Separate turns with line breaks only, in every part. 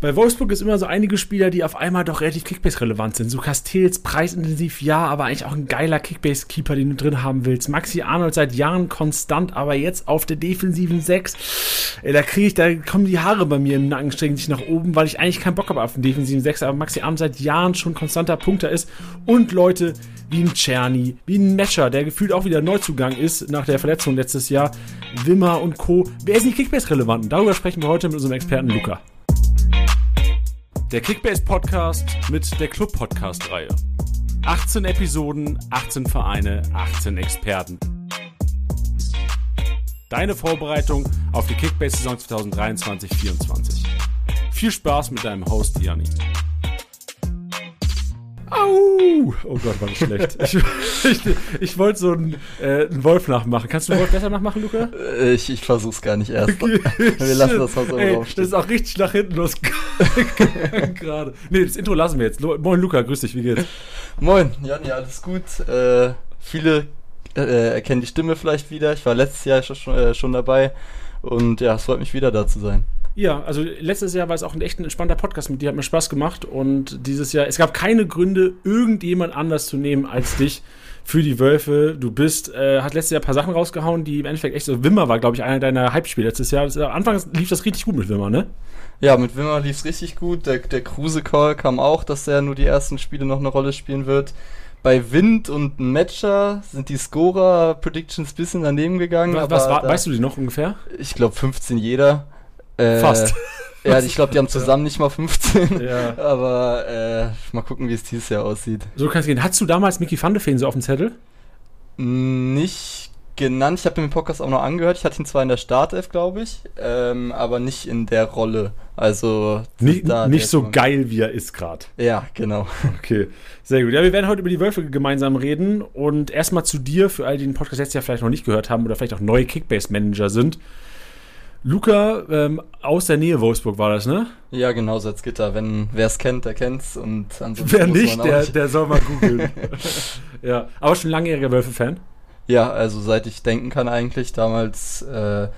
Bei Wolfsburg ist immer so einige Spieler, die auf einmal doch relativ Kickbase-relevant sind. So Castells, preisintensiv, ja, aber eigentlich auch ein geiler Kickbase-Keeper, den du drin haben willst. Maxi Arnold seit Jahren konstant, aber jetzt auf der defensiven 6. Ey, da kriege ich, da kommen die Haare bei mir im Nacken, strengen sich nach oben, weil ich eigentlich keinen Bock habe auf den defensiven 6, aber Maxi Arnold seit Jahren schon konstanter Punkter ist. Und Leute wie ein Czerny, wie ein Matcher, der gefühlt auch wieder Neuzugang ist nach der Verletzung letztes Jahr. Wimmer und Co. Wer sind die Kickbase-Relevanten? Darüber sprechen wir heute mit unserem Experten Luca. Der Kickbase Podcast mit der Club Podcast Reihe. 18 Episoden, 18 Vereine, 18 Experten. Deine Vorbereitung auf die Kickbase Saison 2023-24. Viel Spaß mit deinem Host Janni. Au! Oh Gott, war das schlecht. Ich, ich, ich wollte so einen, äh, einen, Wolf nachmachen. Kannst du einen Wolf besser nachmachen, Luca?
Äh, ich, ich versuch's gar nicht erst. Okay, wir lassen das
mal so im Raum stehen. Das ist auch richtig nach hinten los. Gerade. Nee, das Intro lassen wir jetzt. Moin, Luca, grüß dich, wie geht's?
Moin, Jan, ja, alles gut. Äh, viele äh, erkennen die Stimme vielleicht wieder. Ich war letztes Jahr schon, äh, schon dabei. Und ja, es freut mich wieder da zu sein.
Ja, also letztes Jahr war es auch ein echt entspannter Podcast mit dir, hat mir Spaß gemacht und dieses Jahr, es gab keine Gründe, irgendjemand anders zu nehmen als dich für die Wölfe. Du bist, äh, hat letztes Jahr ein paar Sachen rausgehauen, die im Endeffekt echt so, Wimmer war, glaube ich, einer deiner Hype-Spiele letztes Jahr. Äh, Anfangs lief das richtig gut mit Wimmer, ne?
Ja, mit Wimmer lief es richtig gut. Der, der Kruse-Call kam auch, dass er nur die ersten Spiele noch eine Rolle spielen wird bei Wind und Matcher sind die Scorer-Predictions ein bisschen daneben gegangen.
Was, was war, weißt du die noch ungefähr?
Ich glaube 15 jeder.
Äh, Fast.
Ja, ich glaube, die haben zusammen ja. nicht mal 15. Ja. Aber äh, mal gucken, wie es dieses Jahr aussieht.
So kannst du gehen. Hattest du damals Mickey van de Feen so auf dem Zettel?
Nicht genannt. Ich habe den Podcast auch noch angehört. Ich hatte ihn zwar in der Startelf, glaube ich, ähm, aber nicht in der Rolle. Also
nicht, nicht so geil, wie er ist gerade.
Ja, genau.
Okay, sehr gut. Ja, wir werden heute über die Wölfe gemeinsam reden. Und erstmal zu dir, für all die den Podcast jetzt ja vielleicht noch nicht gehört haben oder vielleicht auch neue Kickbase-Manager sind. Luca ähm, aus der Nähe Wolfsburg war das, ne?
Ja, genau, Salzgitter. Wenn wer es kennt, der kennt's. Und
wer nicht, der, der soll mal googeln. ja, aber schon langjähriger Wölfe-Fan?
Ja, also seit ich denken kann eigentlich. Damals äh,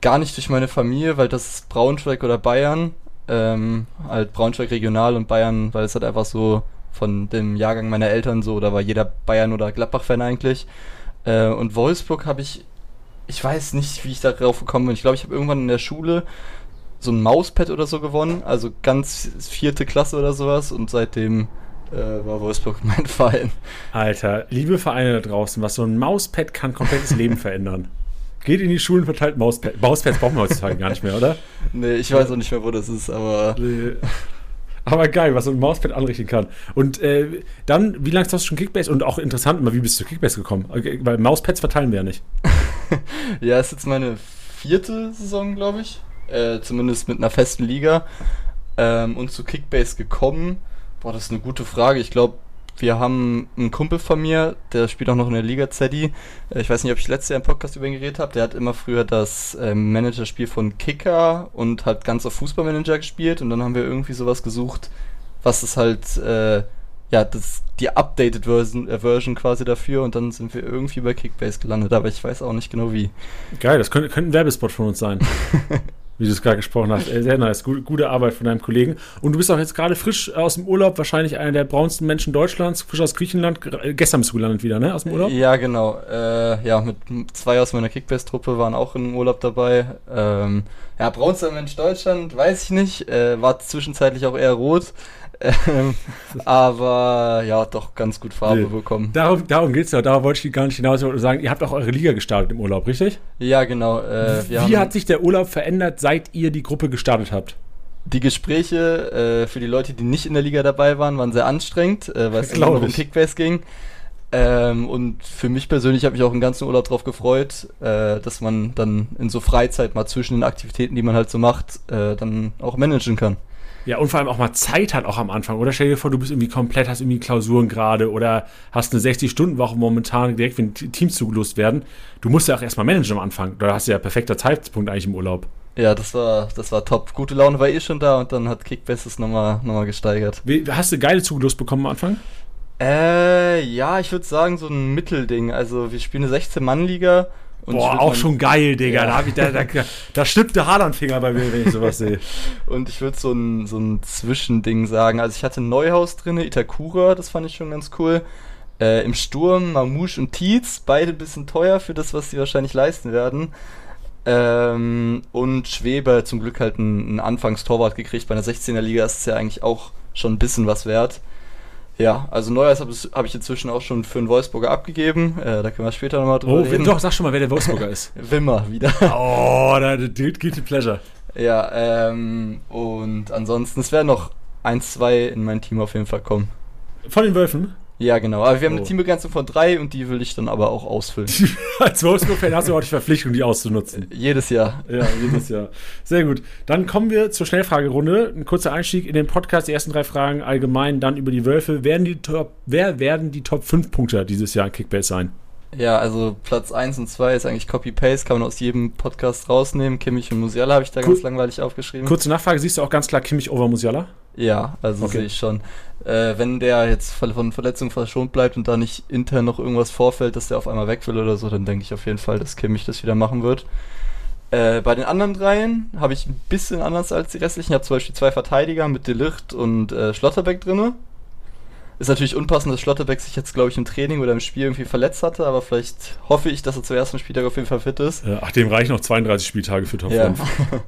gar nicht durch meine Familie, weil das ist Braunschweig oder Bayern. Ähm, halt Braunschweig regional und Bayern, weil es halt einfach so von dem Jahrgang meiner Eltern so, da war jeder Bayern- oder Gladbach-Fan eigentlich. Äh, und Wolfsburg habe ich ich weiß nicht, wie ich darauf gekommen bin. Ich glaube, ich habe irgendwann in der Schule so ein Mauspad oder so gewonnen, also ganz vierte Klasse oder sowas und seitdem äh, war Wolfsburg mein Verein.
Alter, liebe Vereine da draußen, was so ein Mauspad kann komplettes Leben verändern. Geht in die Schulen, verteilt Mauspad. Mauspads brauchen wir heutzutage gar nicht mehr, oder?
Nee, ich weiß auch nicht mehr, wo das ist, aber. Nee.
Aber geil, was so ein Mauspad anrichten kann. Und äh, dann, wie lange hast du schon Kickbase? Und auch interessant, wie bist du zu Kickbase gekommen? Weil Mauspads verteilen wir ja nicht.
ja, ist jetzt meine vierte Saison, glaube ich. Äh, zumindest mit einer festen Liga. Ähm, und zu Kickbase gekommen. Boah, das ist eine gute Frage. Ich glaube, wir haben einen Kumpel von mir, der spielt auch noch in der Liga Zeddy. Äh, ich weiß nicht, ob ich letztes Jahr im Podcast über ihn geredet habe. Der hat immer früher das äh, Managerspiel von Kicker und hat ganz auf Fußballmanager gespielt. Und dann haben wir irgendwie sowas gesucht, was es halt äh, ja, das, die updated Version, äh, Version quasi dafür und dann sind wir irgendwie bei Kickbase gelandet, aber ich weiß auch nicht genau wie.
Geil, das könnte, könnte ein Werbespot von uns sein. wie du es gerade gesprochen hast. Sehr nice, gute, gute Arbeit von deinem Kollegen. Und du bist auch jetzt gerade frisch aus dem Urlaub, wahrscheinlich einer der braunsten Menschen Deutschlands, frisch aus Griechenland. Gestern bist du gelandet wieder, ne? Aus dem Urlaub?
Ja, genau. Äh, ja, mit zwei aus meiner Kickbase-Truppe waren auch im Urlaub dabei. Ähm, ja, braunster Mensch Deutschland, weiß ich nicht. Äh, war zwischenzeitlich auch eher rot. Ähm, aber ja, doch ganz gut Farbe bekommen.
Darum, darum geht es ja, darauf wollte ich gar nicht hinaus sagen. Ihr habt auch eure Liga gestartet im Urlaub, richtig?
Ja, genau.
Äh, Wie hat sich der Urlaub verändert, seit ihr die Gruppe gestartet habt?
Die Gespräche äh, für die Leute, die nicht in der Liga dabei waren, waren sehr anstrengend, äh, weil es immer um Kickbase ging. Ähm, und für mich persönlich habe ich auch einen ganzen Urlaub darauf gefreut, äh, dass man dann in so Freizeit mal zwischen den Aktivitäten, die man halt so macht, äh, dann auch managen kann.
Ja, und vor allem auch mal Zeit hat auch am Anfang. Oder stell dir vor, du bist irgendwie komplett, hast irgendwie Klausuren gerade oder hast eine 60-Stunden-Woche momentan direkt, wenn Teams zugelost werden. Du musst ja auch erstmal managen am Anfang. Da hast du ja perfekter Zeitpunkt eigentlich im Urlaub.
Ja, das war, das war top. Gute Laune war eh schon da und dann hat Kickbase es nochmal noch mal gesteigert.
Wie, hast du geile zugelost bekommen am Anfang?
Äh, ja, ich würde sagen so ein Mittelding. Also wir spielen eine 16-Mann-Liga
Und Boah, auch schon geil, Digga. Ja. Da, ich, da, da, da schnippt der Haaland-Finger bei mir, wenn ich sowas sehe.
Und ich würde so ein, so ein Zwischending sagen. Also ich hatte Neuhaus drin, Itakura, das fand ich schon ganz cool. Äh, Im Sturm Mamouche und Tietz, beide ein bisschen teuer für das, was sie wahrscheinlich leisten werden. Ähm, und Schweber zum Glück halt einen, Anfangstorwart gekriegt. Bei einer 16er Liga ist es ja eigentlich auch schon ein bisschen was wert. Ja, also Neues habe hab ich inzwischen auch schon für einen Wolfsburger abgegeben. Äh, da können wir später nochmal drüber
oh, reden. Doch, sag schon mal, wer der Wolfsburger ist.
Wimmer wieder.
Oh, da die Pleasure.
Ja, ähm, und ansonsten, es werden noch ein, zwei in mein Team auf jeden Fall kommen.
Von den Wölfen?
Ja, genau. Aber wir haben oh. eine Teambegrenzung von drei und die will ich dann aber auch ausfüllen.
Als Wolfsburg-Fan hast du auch die Verpflichtung, die auszunutzen.
Jedes Jahr.
Ja, jedes Jahr. Sehr gut. Dann kommen wir zur Schnellfragerunde. Ein kurzer Einstieg in den Podcast. Die ersten drei Fragen allgemein, dann über die Wölfe. Werden die Top, wer werden die Top 5 Punkte dieses Jahr in Kickbase sein?
Ja, also Platz 1 und 2 ist eigentlich Copy-Paste, kann man aus jedem Podcast rausnehmen. Kimmich und Musiala habe ich da Kur ganz langweilig aufgeschrieben.
Kurze Nachfrage, siehst du auch ganz klar Kimmich over Musiala?
Ja, also okay. sehe ich schon. Äh, wenn der jetzt von Verletzungen verschont bleibt und da nicht intern noch irgendwas vorfällt, dass der auf einmal weg will oder so, dann denke ich auf jeden Fall, dass Kimmich das wieder machen wird. Äh, bei den anderen dreien habe ich ein bisschen anders als die restlichen. Ich habe zum Beispiel zwei Verteidiger mit Delicht und äh, Schlotterbeck drinne. Ist natürlich unpassend, dass Schlotterbeck sich jetzt, glaube ich, im Training oder im Spiel irgendwie verletzt hatte, aber vielleicht hoffe ich, dass er zum ersten Spieltag auf jeden Fall fit ist.
Ach, dem reichen noch 32 Spieltage für Top ja. 5.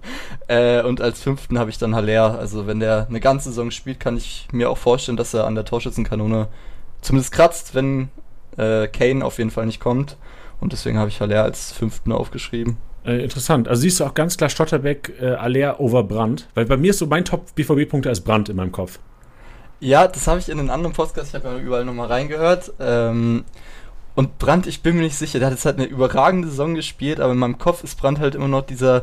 äh, und als fünften habe ich dann Haller. Also, wenn der eine ganze Saison spielt, kann ich mir auch vorstellen, dass er an der Torschützenkanone zumindest kratzt, wenn äh, Kane auf jeden Fall nicht kommt. Und deswegen habe ich Haller als fünften aufgeschrieben.
Äh, interessant. Also siehst du auch ganz klar Stotterbeck, äh, Aller over Brand. Weil bei mir ist so mein Top-BVB-Punkte als Brand in meinem Kopf.
Ja, das habe ich in den anderen Podcasts, ich habe ja überall nochmal reingehört. Ähm, und Brandt, ich bin mir nicht sicher, der hat jetzt halt eine überragende Saison gespielt, aber in meinem Kopf ist Brandt halt immer noch dieser,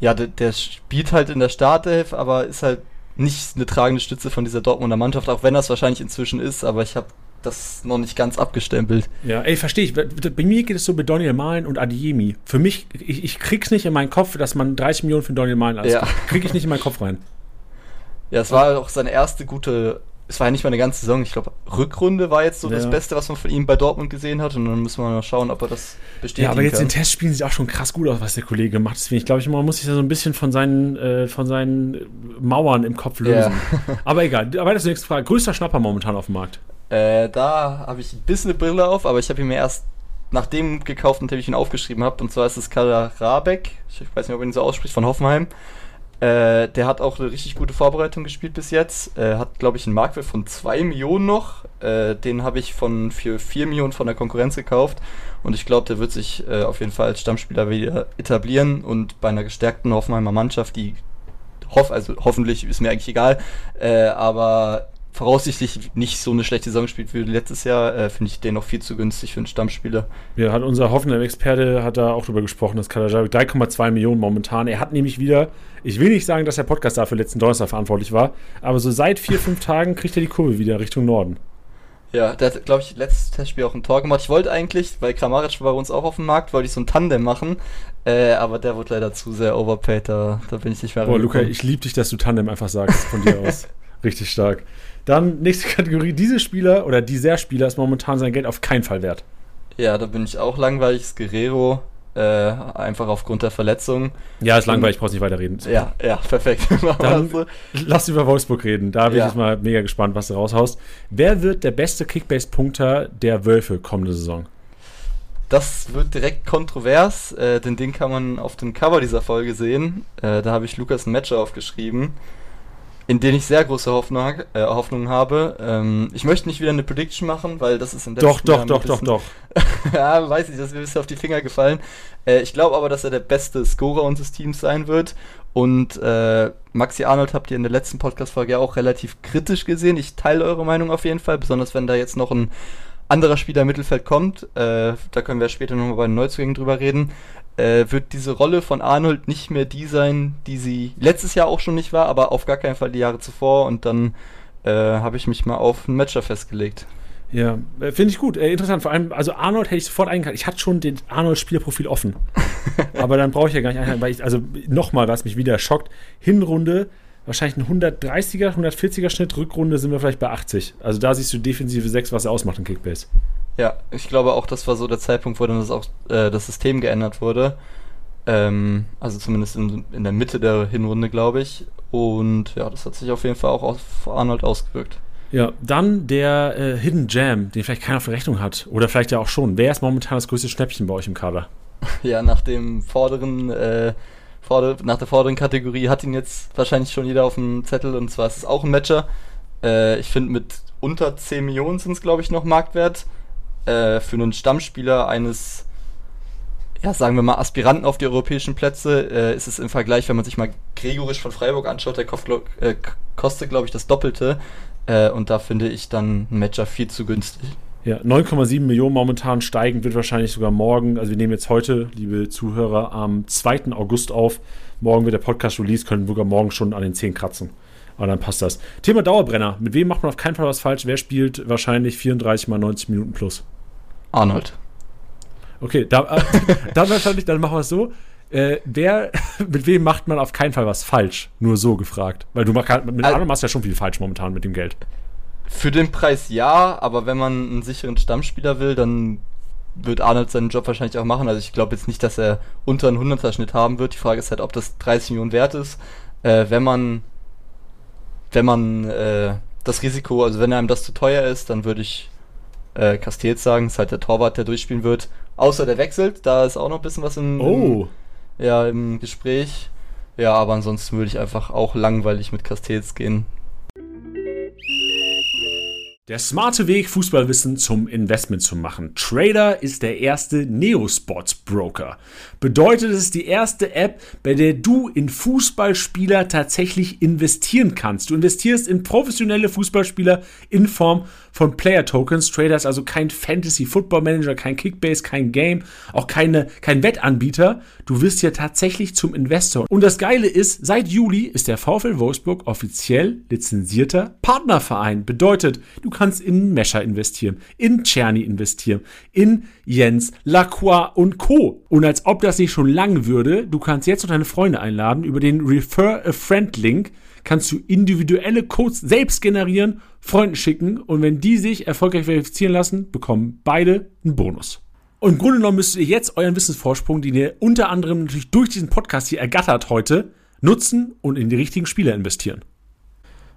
ja, der, der spielt halt in der Startelf, aber ist halt nicht eine tragende Stütze von dieser Dortmunder Mannschaft, auch wenn das wahrscheinlich inzwischen ist, aber ich habe das noch nicht ganz abgestempelt.
Ja, ey, verstehe ich. Bei mir geht es so mit Daniel Malen und Adiemi. Für mich, ich, ich krieg's nicht in meinen Kopf, dass man 30 Millionen für Daniel Malen ausgibt. Ja. Krieg ich nicht in meinen Kopf rein.
Ja, es war auch seine erste gute es war ja nicht mal eine ganze Saison. Ich glaube, Rückrunde war jetzt so ja. das Beste, was man von ihm bei Dortmund gesehen hat. Und dann müssen wir mal schauen, ob er das bestätigen Ja,
aber jetzt kann. in Testspielen sieht auch schon krass gut aus, was der Kollege macht. Deswegen, ich glaube, man muss sich da so ein bisschen von seinen, äh, von seinen Mauern im Kopf lösen. Ja. aber egal. Aber das ist die nächste Frage. Größter Schnapper momentan auf dem Markt?
Äh, da habe ich ein bisschen eine Brille auf, aber ich habe ihn mir erst nach dem gekauft, nachdem ich ihn aufgeschrieben habe. Und zwar ist es Kader Rabeck. Ich weiß nicht, ob er ihn so ausspricht, von Hoffenheim. Äh, der hat auch eine richtig gute Vorbereitung gespielt bis jetzt. Äh, hat, glaube ich, einen Marktwert von 2 Millionen noch. Äh, den habe ich von, für 4 Millionen von der Konkurrenz gekauft. Und ich glaube, der wird sich äh, auf jeden Fall als Stammspieler wieder etablieren. Und bei einer gestärkten Hoffenheimer Mannschaft, die hoff, also hoffentlich ist mir eigentlich egal, äh, aber voraussichtlich nicht so eine schlechte Saison spielt wie letztes Jahr, äh, finde ich den noch viel zu günstig für einen Stammspieler.
Ja, hat unser Hoffenheim-Experte hat da auch drüber gesprochen, dass Kalajabek 3,2 Millionen momentan. Er hat nämlich wieder, ich will nicht sagen, dass der Podcast dafür letzten Donnerstag verantwortlich war, aber so seit vier, fünf Tagen kriegt er die Kurve wieder Richtung Norden.
Ja, der hat, glaube ich, letztes Testspiel auch ein Tor gemacht. Ich wollte eigentlich, weil Kramaric war bei uns auch auf dem Markt, wollte ich so ein Tandem machen, äh, aber der wurde leider zu sehr overpaid, da, da bin ich nicht mehr
Boah, Luca, ich liebe dich, dass du Tandem einfach sagst von dir aus. Richtig stark. Dann nächste Kategorie. Diese Spieler oder dieser Spieler ist momentan sein Geld auf keinen Fall wert.
Ja, da bin ich auch langweilig. Guerrero, äh, einfach aufgrund der Verletzung.
Ja, ist langweilig, brauchst nicht weiterreden.
Ja, ja, perfekt.
Dann lass über Wolfsburg reden. Da bin ja. ich jetzt mal mega gespannt, was du raushaust. Wer wird der beste Kickbase-Punkter der Wölfe kommende Saison?
Das wird direkt kontrovers, äh, denn den kann man auf dem Cover dieser Folge sehen. Äh, da habe ich Lukas ein Match aufgeschrieben in denen ich sehr große Hoffnung, äh, Hoffnung habe. Ähm, ich möchte nicht wieder eine Prediction machen, weil das ist
im Doch, doch, doch, doch, doch.
ja, weiß ich, das ist mir ein bisschen auf die Finger gefallen. Äh, ich glaube aber, dass er der beste Scorer unseres Teams sein wird. Und äh, Maxi Arnold habt ihr in der letzten Podcast-Folge ja auch relativ kritisch gesehen. Ich teile eure Meinung auf jeden Fall, besonders wenn da jetzt noch ein anderer Spieler im Mittelfeld kommt. Äh, da können wir später nochmal bei den Neuzugängen drüber reden äh, wird diese Rolle von Arnold nicht mehr die sein, die sie letztes Jahr auch schon nicht war, aber auf gar keinen Fall die Jahre zuvor. Und dann äh, habe ich mich mal auf einen Matcher festgelegt.
Ja, äh, finde ich gut. Äh, interessant. Vor allem, also Arnold hätte ich sofort eingekauft. Ich hatte schon den Arnold-Spielerprofil offen. aber dann brauche ich ja gar nicht einen, weil ich, also nochmal, was mich wieder schockt. Hinrunde wahrscheinlich ein 130er, 140er Schnitt, Rückrunde sind wir vielleicht bei 80. Also da siehst du defensive 6, was er ausmacht im Kickbase.
Ja, ich glaube auch, das war so der Zeitpunkt, wo dann das, auch, äh, das System geändert wurde. Ähm, also zumindest in, in der Mitte der Hinrunde, glaube ich. Und ja, das hat sich auf jeden Fall auch auf Arnold ausgewirkt.
Ja, dann der äh, Hidden Jam, den vielleicht keiner auf der Rechnung hat. Oder vielleicht ja auch schon. Wer ist momentan das größte Schnäppchen bei euch im Kader?
Ja, nach dem vorderen, äh, vorder nach der vorderen Kategorie hat ihn jetzt wahrscheinlich schon jeder auf dem Zettel und zwar ist es auch ein Matcher. Äh, ich finde mit unter 10 Millionen sind es, glaube ich, noch Marktwert. Äh, für einen Stammspieler eines, ja, sagen wir mal, Aspiranten auf die europäischen Plätze äh, ist es im Vergleich, wenn man sich mal Gregorisch von Freiburg anschaut, der äh, kostet, glaube ich, das Doppelte. Äh, und da finde ich dann ein Matcher viel zu günstig.
Ja, 9,7 Millionen momentan steigen, wird wahrscheinlich sogar morgen. Also wir nehmen jetzt heute, liebe Zuhörer, am 2. August auf. Morgen wird der Podcast release, können wir sogar morgen schon an den 10 kratzen. Aber dann passt das. Thema Dauerbrenner. Mit wem macht man auf keinen Fall was falsch? Wer spielt wahrscheinlich 34 mal 90 Minuten plus?
Arnold.
Okay, da, äh, dann wahrscheinlich, dann machen wir es so. Äh, wer, mit wem macht man auf keinen Fall was falsch? Nur so gefragt. Weil du mach, mit Arnold machst ja schon viel falsch momentan mit dem Geld.
Für den Preis ja, aber wenn man einen sicheren Stammspieler will, dann wird Arnold seinen Job wahrscheinlich auch machen. Also ich glaube jetzt nicht, dass er unter einen 100er Schnitt haben wird. Die Frage ist halt, ob das 30 Millionen wert ist. Äh, wenn man, wenn man äh, das Risiko, also wenn einem das zu teuer ist, dann würde ich äh, Castells sagen. ist halt der Torwart, der durchspielen wird. Außer der wechselt, da ist auch noch ein bisschen was im,
oh.
im, ja, im Gespräch. Ja, aber ansonsten würde ich einfach auch langweilig mit Castells gehen.
Der smarte Weg, Fußballwissen zum Investment zu machen. Trader ist der erste Neosports-Broker. Bedeutet, es ist die erste App, bei der du in Fußballspieler tatsächlich investieren kannst. Du investierst in professionelle Fußballspieler in Form von Player Tokens. Trader ist also kein Fantasy Football Manager, kein Kickbase, kein Game, auch keine, kein Wettanbieter. Du wirst ja tatsächlich zum Investor. Und das Geile ist, seit Juli ist der VfL Wolfsburg offiziell lizenzierter Partnerverein. Bedeutet, du kannst in Mescher investieren, in Czerny investieren, in Jens, Lacroix und Co. Und als ob das nicht schon lang würde, du kannst jetzt noch deine Freunde einladen über den Refer a Friend Link kannst du individuelle Codes selbst generieren, Freunden schicken und wenn die sich erfolgreich verifizieren lassen, bekommen beide einen Bonus. Und im Grunde genommen müsst ihr jetzt euren Wissensvorsprung, den ihr unter anderem natürlich durch diesen Podcast hier ergattert heute, nutzen und in die richtigen Spieler investieren.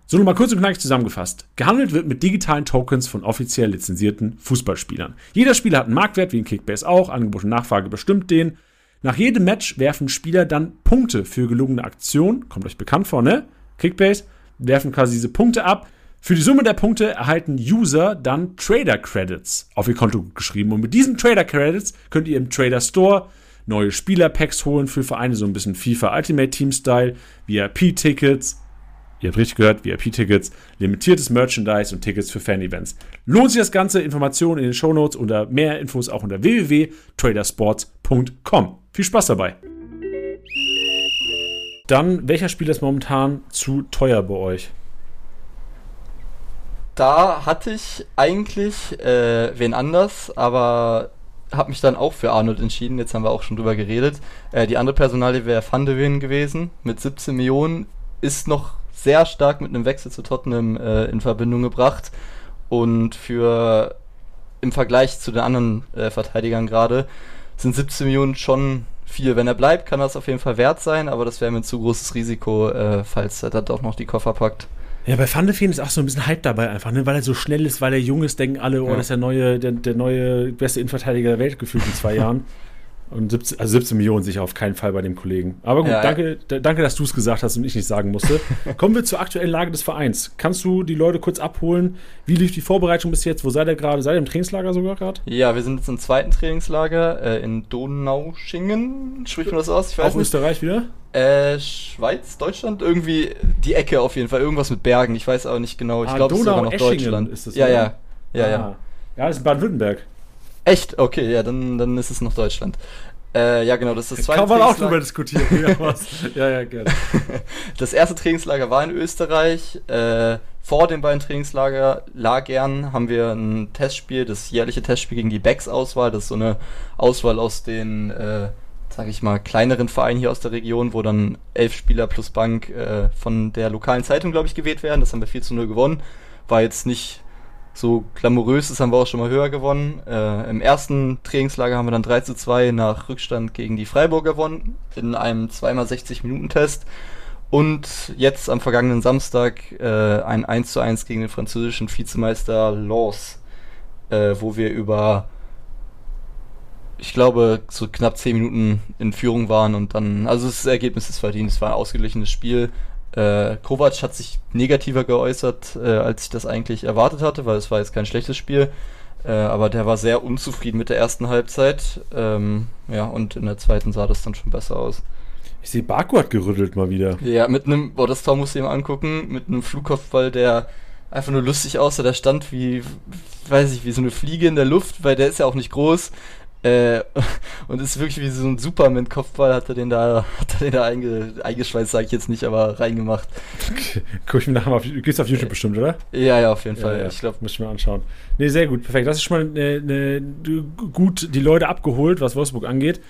So, nochmal kurz und knackig zusammengefasst. Gehandelt wird mit digitalen Tokens von offiziell lizenzierten Fußballspielern. Jeder Spieler hat einen Marktwert, wie in Kickbase auch. Angebot und Nachfrage bestimmt den. Nach jedem Match werfen Spieler dann Punkte für gelungene Aktionen. Kommt euch bekannt vor, ne? Kickbase werfen quasi diese Punkte ab. Für die Summe der Punkte erhalten User dann Trader Credits auf ihr Konto geschrieben. Und mit diesen Trader Credits könnt ihr im Trader Store neue Spielerpacks holen für Vereine, so ein bisschen FIFA Ultimate Team Style, VIP-Tickets, Ihr habt richtig gehört, VIP-Tickets, limitiertes Merchandise und Tickets für Fan-Events. Lohnt sich das Ganze? Informationen in den Shownotes oder mehr Infos auch unter www.tradersports.com. Viel Spaß dabei! Dann, welcher Spieler ist momentan zu teuer bei euch?
Da hatte ich eigentlich äh, wen anders, aber habe mich dann auch für Arnold entschieden. Jetzt haben wir auch schon drüber geredet. Äh, die andere Personalie wäre Van de Ven gewesen mit 17 Millionen. Ist noch sehr stark mit einem Wechsel zu Tottenham äh, in Verbindung gebracht. Und für im Vergleich zu den anderen äh, Verteidigern gerade sind 17 Millionen schon viel. Wenn er bleibt, kann das auf jeden Fall wert sein, aber das wäre mir ein zu großes Risiko, äh, falls er da doch noch die Koffer packt.
Ja, bei Van de ist auch so ein bisschen Hype dabei einfach, ne? weil er so schnell ist, weil er jung ist, denken alle, oh, ja. das ist der neue, der, der neue beste Innenverteidiger der Welt gefühlt in zwei Jahren. Und 17, also 17 Millionen sicher auf keinen Fall bei dem Kollegen. Aber gut, ja, danke, ja. danke, dass du es gesagt hast und ich nicht sagen musste. Kommen wir zur aktuellen Lage des Vereins. Kannst du die Leute kurz abholen? Wie lief die Vorbereitung bis jetzt? Wo seid ihr gerade? Seid ihr im Trainingslager sogar gerade?
Ja, wir sind jetzt im zweiten Trainingslager äh, in Donauschingen. Spricht man das aus?
Ich weiß Auch nicht. Österreich wieder?
Äh, Schweiz, Deutschland? Irgendwie die Ecke auf jeden Fall. Irgendwas mit Bergen. Ich weiß aber nicht genau. Ich ah, glaube, es ist sogar noch Deutschland.
Ist das,
ja, ja, ja,
ah. ja. Ja, das ist Baden-Württemberg.
Echt? Okay, ja, dann, dann ist es noch Deutschland. Äh, ja, genau, das ist das zweite
Kann man auch drüber diskutieren. ja, ja, gerne.
Das erste Trainingslager war in Österreich. Äh, vor den beiden Trainingslagern haben wir ein Testspiel, das jährliche Testspiel gegen die Becks-Auswahl. Das ist so eine Auswahl aus den, äh, sag ich mal, kleineren Vereinen hier aus der Region, wo dann elf Spieler plus Bank äh, von der lokalen Zeitung, glaube ich, gewählt werden. Das haben wir 4 zu 0 gewonnen. War jetzt nicht so glamourös ist, haben wir auch schon mal höher gewonnen. Äh, Im ersten Trainingslager haben wir dann 3 zu 2 nach Rückstand gegen die Freiburg gewonnen, in einem 2x60 Minuten Test. Und jetzt am vergangenen Samstag äh, ein 1 zu 1 gegen den französischen Vizemeister Lens, äh, wo wir über, ich glaube, so knapp 10 Minuten in Führung waren und dann, also das Ergebnis ist verdient, es war ein ausgeglichenes Spiel. Äh, Kovac hat sich negativer geäußert, äh, als ich das eigentlich erwartet hatte, weil es war jetzt kein schlechtes Spiel. Äh, aber der war sehr unzufrieden mit der ersten Halbzeit. Ähm, ja, und in der zweiten sah das dann schon besser aus.
Ich sehe, Baku hat gerüttelt mal wieder.
Ja, mit einem, boah, das Tor musst du ihm angucken, mit einem Flugkopfball, der einfach nur lustig aussah. Der stand wie, weiß ich, wie so eine Fliege in der Luft, weil der ist ja auch nicht groß. Äh, und ist wirklich wie so ein Superman-Kopfball, hat er den da, hat er den da einge, eingeschweißt, sage ich jetzt nicht, aber reingemacht.
Okay. Guck ich mir nachher mal auf, du gehst auf YouTube bestimmt, oder?
Ja, ja, auf jeden Fall.
Ja, ja. Ich glaube, muss ich mir anschauen. Nee, sehr gut, perfekt. Das ist schon mal eine, eine, gut die Leute abgeholt, was Wolfsburg angeht.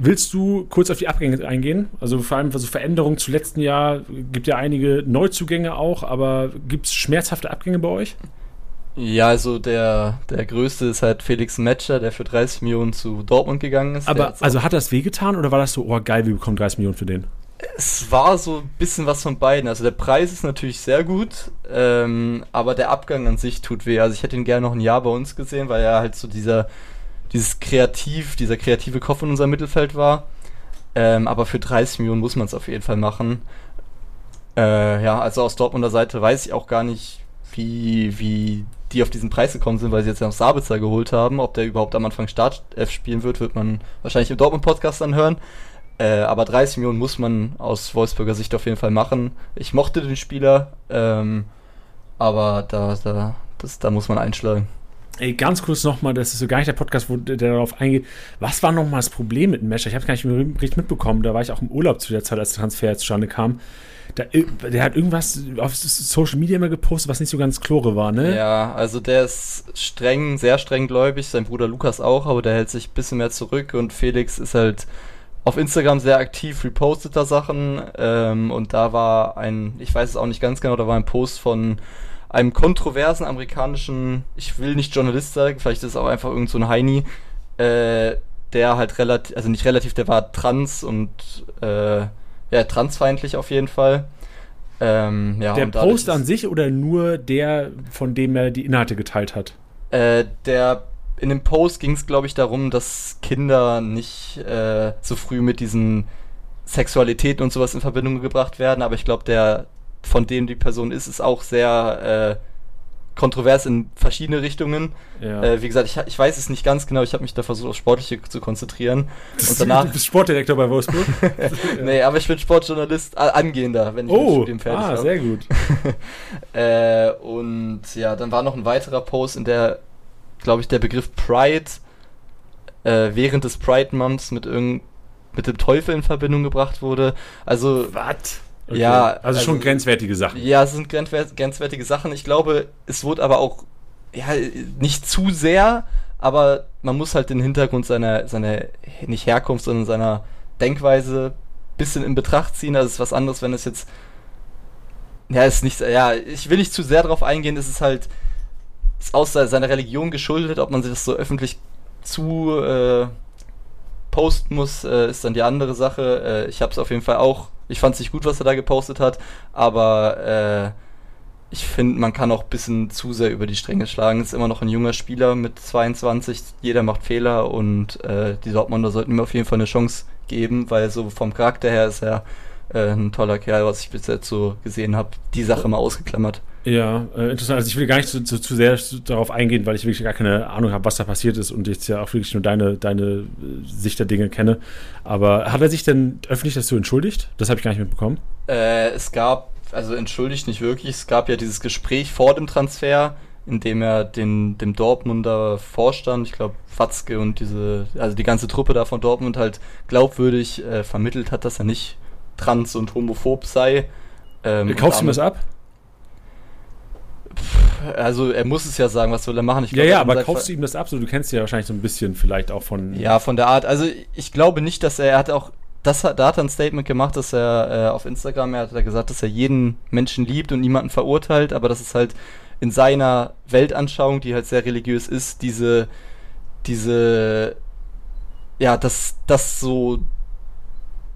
Willst du kurz auf die Abgänge eingehen? Also vor allem also Veränderungen zu letzten Jahr. Gibt ja einige Neuzugänge auch, aber gibt es schmerzhafte Abgänge bei euch?
Ja, also der, der größte ist halt Felix Metscher, der für 30 Millionen zu Dortmund gegangen ist.
Aber also hat das wehgetan oder war das so, oh geil, wir bekommen 30 Millionen für den?
Es war so ein bisschen was von beiden. Also der Preis ist natürlich sehr gut, ähm, aber der Abgang an sich tut weh. Also ich hätte ihn gerne noch ein Jahr bei uns gesehen, weil er halt so dieser, dieses Kreativ, dieser kreative Kopf in unserem Mittelfeld war. Ähm, aber für 30 Millionen muss man es auf jeden Fall machen. Äh, ja, also aus Dortmunder Seite weiß ich auch gar nicht, wie, wie die auf diesen Preis gekommen sind, weil sie jetzt ja noch Sabitzer geholt haben. Ob der überhaupt am Anfang Startelf spielen wird, wird man wahrscheinlich im Dortmund-Podcast dann hören. Äh, aber 30 Millionen muss man aus Wolfsburger Sicht auf jeden Fall machen. Ich mochte den Spieler, ähm, aber da, da, das, da muss man einschlagen.
Ey, ganz kurz nochmal, das ist so gar nicht der Podcast, wo der darauf eingeht. Was war nochmal das Problem mit dem Mescher? Ich habe es gar nicht richtig mitbekommen. Da war ich auch im Urlaub zu der Zeit, als der Transfer zustande kam. Da, der hat irgendwas auf Social Media immer gepostet, was nicht so ganz klore war, ne?
Ja, also der ist streng, sehr streng gläubig, sein Bruder Lukas auch, aber der hält sich ein bisschen mehr zurück und Felix ist halt auf Instagram sehr aktiv, repostet da Sachen ähm, und da war ein, ich weiß es auch nicht ganz genau, da war ein Post von einem kontroversen amerikanischen, ich will nicht Journalist sagen, vielleicht ist es auch einfach irgend so ein Heini, äh, der halt relativ, also nicht relativ, der war trans und äh, ja, transfeindlich auf jeden Fall.
Ähm, ja, der Post an sich oder nur der, von dem er die Inhalte geteilt hat?
Äh, der in dem Post ging es, glaube ich, darum, dass Kinder nicht äh, so früh mit diesen Sexualitäten und sowas in Verbindung gebracht werden, aber ich glaube, der, von dem die Person ist, ist auch sehr äh, kontrovers in verschiedene Richtungen. Ja. Äh, wie gesagt, ich, ich weiß es nicht ganz genau, ich habe mich da versucht, auf Sportliche zu konzentrieren.
und danach, du bist Sportdirektor bei Wolfsburg?
nee, aber ich bin Sportjournalist, äh, angehender, wenn ich
oh, mit dem Studium fertig ah, hab. sehr gut.
äh, und ja, dann war noch ein weiterer Post, in der, glaube ich, der Begriff Pride äh, während des Pride Months mit irgend mit dem Teufel in Verbindung gebracht wurde. Also.
Was?
Okay. Ja, also,
also schon grenzwertige Sachen.
Ja, es sind grenzwertige Sachen. Ich glaube, es wurde aber auch ja, nicht zu sehr, aber man muss halt den Hintergrund seiner, seiner nicht Herkunft, sondern seiner Denkweise bisschen in Betracht ziehen. Das ist was anderes, wenn es jetzt ja, ist nicht, ja, ich will nicht zu sehr darauf eingehen, es ist halt ist aus seiner Religion geschuldet, ob man sich das so öffentlich zu äh, posten muss, äh, ist dann die andere Sache. Äh, ich habe es auf jeden Fall auch ich fand es nicht gut, was er da gepostet hat, aber äh, ich finde, man kann auch ein bisschen zu sehr über die Stränge schlagen. Ist immer noch ein junger Spieler mit 22, jeder macht Fehler und äh, die Dortmunder sollten ihm auf jeden Fall eine Chance geben, weil so vom Charakter her ist er äh, ein toller Kerl, was ich bis jetzt so gesehen habe. Die Sache mal ausgeklammert.
Ja, äh, interessant. Also ich will gar nicht zu, zu, zu, sehr darauf eingehen, weil ich wirklich gar keine Ahnung habe, was da passiert ist und jetzt ja auch wirklich nur deine, deine äh, Sicht der Dinge kenne. Aber hat er sich denn öffentlich dazu entschuldigt? Das habe ich gar nicht mitbekommen.
Äh, es gab, also entschuldigt nicht wirklich, es gab ja dieses Gespräch vor dem Transfer, in dem er den, dem Dortmunder Vorstand, ich glaube Fatzke und diese, also die ganze Truppe da von Dortmund halt glaubwürdig äh, vermittelt hat, dass er nicht trans und homophob sei.
Ähm, Kaufst du mir das ab?
Also er muss es ja sagen, was soll er machen?
Ich glaub, ja, ja, aber kaufst du ihm das ab? So, du kennst ja wahrscheinlich so ein bisschen vielleicht auch von.
Ja, von der Art. Also ich glaube nicht, dass er, er hat auch, das hat, da hat er ein Statement gemacht, dass er äh, auf Instagram, er hat er gesagt, dass er jeden Menschen liebt und niemanden verurteilt, aber dass es halt in seiner Weltanschauung, die halt sehr religiös ist, diese, diese, ja, das, das so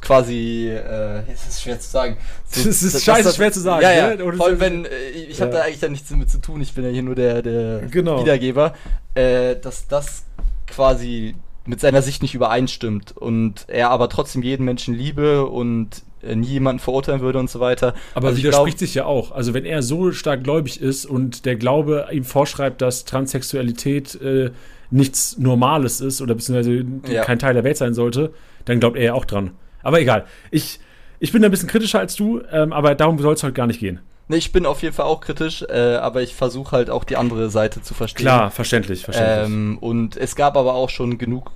quasi, äh, es ist schwer zu sagen.
So, das ist scheiße das, schwer zu sagen.
Ja, ja. Ne? Vor allem, wenn, äh, ich habe ja. da eigentlich da nichts damit zu tun, ich bin ja hier nur der, der genau. Wiedergeber, äh, dass das quasi mit seiner Sicht nicht übereinstimmt und er aber trotzdem jeden Menschen liebe und äh, nie jemanden verurteilen würde und so weiter.
Aber also widerspricht glaub, sich ja auch. Also wenn er so stark gläubig ist und der Glaube ihm vorschreibt, dass Transsexualität äh, nichts Normales ist oder beziehungsweise ja. kein Teil der Welt sein sollte, dann glaubt er ja auch dran. Aber egal. Ich, ich bin ein bisschen kritischer als du, ähm, aber darum soll es heute gar nicht gehen.
Ne, ich bin auf jeden Fall auch kritisch, äh, aber ich versuche halt auch die andere Seite zu verstehen.
Klar, verständlich, verständlich.
Ähm, und es gab aber auch schon genug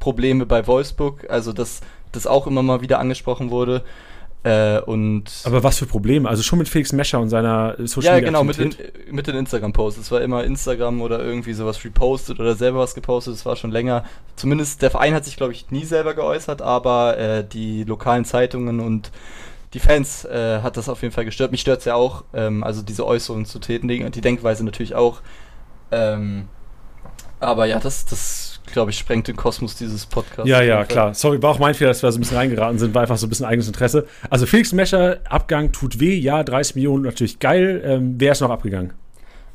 Probleme bei Wolfsburg, also dass das auch immer mal wieder angesprochen wurde. Äh, und
Aber was für Probleme? Also schon mit Felix Mescher und seiner
Social Media. Ja, genau, mit den, mit den Instagram-Posts. Es war immer Instagram oder irgendwie sowas repostet oder selber was gepostet. Es war schon länger. Zumindest der Verein hat sich, glaube ich, nie selber geäußert, aber äh, die lokalen Zeitungen und die Fans äh, hat das auf jeden Fall gestört. Mich stört es ja auch, ähm, also diese Äußerungen zu täten, die Denkweise natürlich auch. Ähm, aber ja, das, das glaube ich, sprengt den Kosmos dieses Podcasts.
Ja, ja, klar. Sorry, war auch mein Fehler, dass wir so ein bisschen reingeraten sind, war einfach so ein bisschen eigenes Interesse. Also Felix Mescher, Abgang tut weh, ja, 30 Millionen natürlich geil. Ähm, wer ist noch abgegangen?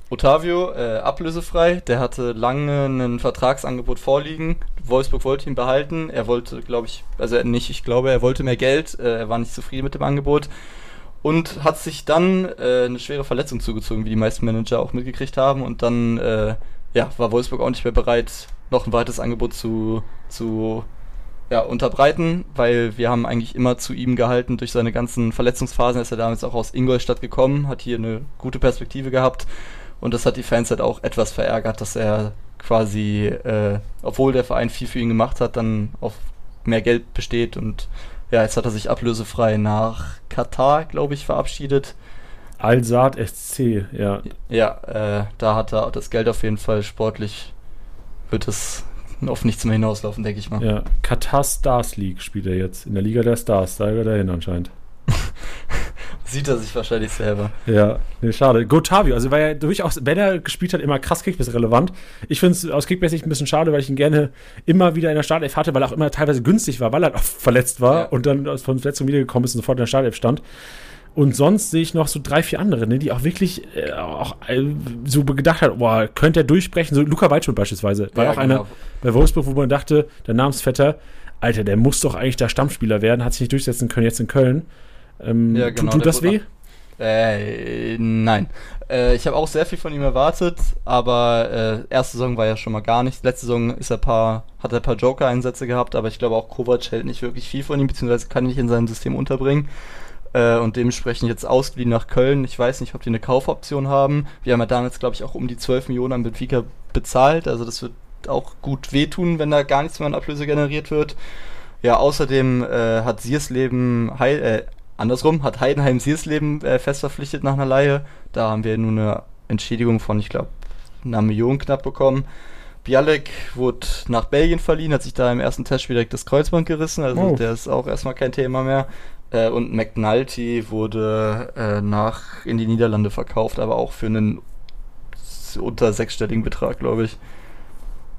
Otavio, äh, ablösefrei, der hatte lange ein Vertragsangebot vorliegen. Wolfsburg wollte ihn behalten. Er wollte, glaube ich, also nicht, ich glaube, er wollte mehr Geld. Äh, er war nicht zufrieden mit dem Angebot und hat sich dann äh, eine schwere Verletzung zugezogen, wie die meisten Manager auch mitgekriegt haben. Und dann äh, ja, war Wolfsburg auch nicht mehr bereit, noch ein weiteres Angebot zu, zu ja, unterbreiten, weil wir haben eigentlich immer zu ihm gehalten durch seine ganzen Verletzungsphasen. Er ist ja damals auch aus Ingolstadt gekommen, hat hier eine gute Perspektive gehabt und das hat die Fans halt auch etwas verärgert, dass er quasi, äh, obwohl der Verein viel für ihn gemacht hat, dann auf mehr Geld besteht und ja, jetzt hat er sich ablösefrei nach Katar, glaube ich, verabschiedet.
Al-Saad SC, ja.
Ja, äh, da hat er das Geld auf jeden Fall sportlich, wird es auf nichts mehr hinauslaufen, denke ich mal.
Ja, Katar Stars League spielt er jetzt, in der Liga der Stars, da gehört er hin anscheinend.
Sieht er sich wahrscheinlich selber.
Ja, nee, schade. Gotavio, also war ja durchaus, wenn er gespielt hat, immer krass Kickbase relevant. Ich finde es aus Kickbase ein bisschen schade, weil ich ihn gerne immer wieder in der Startelf hatte, weil er auch immer teilweise günstig war, weil er auch verletzt war ja. und dann von Verletzung wiedergekommen ist und sofort in der Startelf stand. Und sonst sehe ich noch so drei, vier andere, ne, die auch wirklich äh, auch äh, so gedacht hat, boah, könnte er durchbrechen. So Luca Waldschmidt beispielsweise. War ja, auch genau. einer bei Wolfsburg, wo man dachte, der Namensvetter, Alter, der muss doch eigentlich der Stammspieler werden, hat sich nicht durchsetzen können jetzt in Köln. Ähm, ja, genau, tut, tut das weh?
Äh, nein. Äh, ich habe auch sehr viel von ihm erwartet, aber äh, erste Saison war ja schon mal gar nichts. Letzte Saison ist er paar, hat er ein paar Joker-Einsätze gehabt, aber ich glaube auch Kovac hält nicht wirklich viel von ihm, beziehungsweise kann ihn nicht in seinem System unterbringen äh, und dementsprechend jetzt ausgeliehen nach Köln. Ich weiß nicht, ob die eine Kaufoption haben. Wir haben ja damals, glaube ich, auch um die 12 Millionen an Benfica bezahlt. Also das wird auch gut wehtun, wenn da gar nichts mehr an Ablöse generiert wird. Ja, außerdem äh, hat Siersleben, Heil, äh, andersrum, hat Heidenheim Siersleben äh, fest verpflichtet nach einer Laie. Da haben wir nur eine Entschädigung von, ich glaube, einer Million knapp bekommen. Bialek wurde nach Belgien verliehen, hat sich da im ersten Testspiel direkt das Kreuzband gerissen, also oh. der ist auch erstmal kein Thema mehr. Äh, und McNulty wurde äh, nach in die Niederlande verkauft, aber auch für einen unter sechsstelligen Betrag, glaube ich.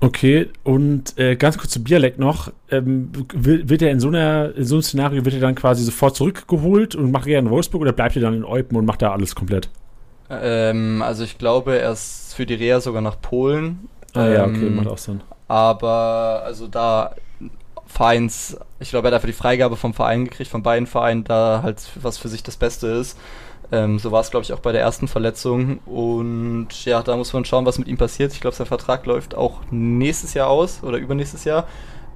Okay, und äh, ganz kurz zu Bialek noch. Ähm, wird er in so, einer, in so einem Szenario, wird er dann quasi sofort zurückgeholt und macht er in Wolfsburg oder bleibt er dann in Eupen und macht da alles komplett?
Ähm, also ich glaube, er ist für die Reha sogar nach Polen.
Ah ja, okay, ähm, macht auch Sinn.
Aber also da Vereins, ich glaube, er hat dafür die Freigabe vom Verein gekriegt, von beiden Vereinen, da halt was für sich das Beste ist. Ähm, so war es, glaube ich, auch bei der ersten Verletzung. Und ja, da muss man schauen, was mit ihm passiert. Ich glaube, sein Vertrag läuft auch nächstes Jahr aus oder übernächstes Jahr.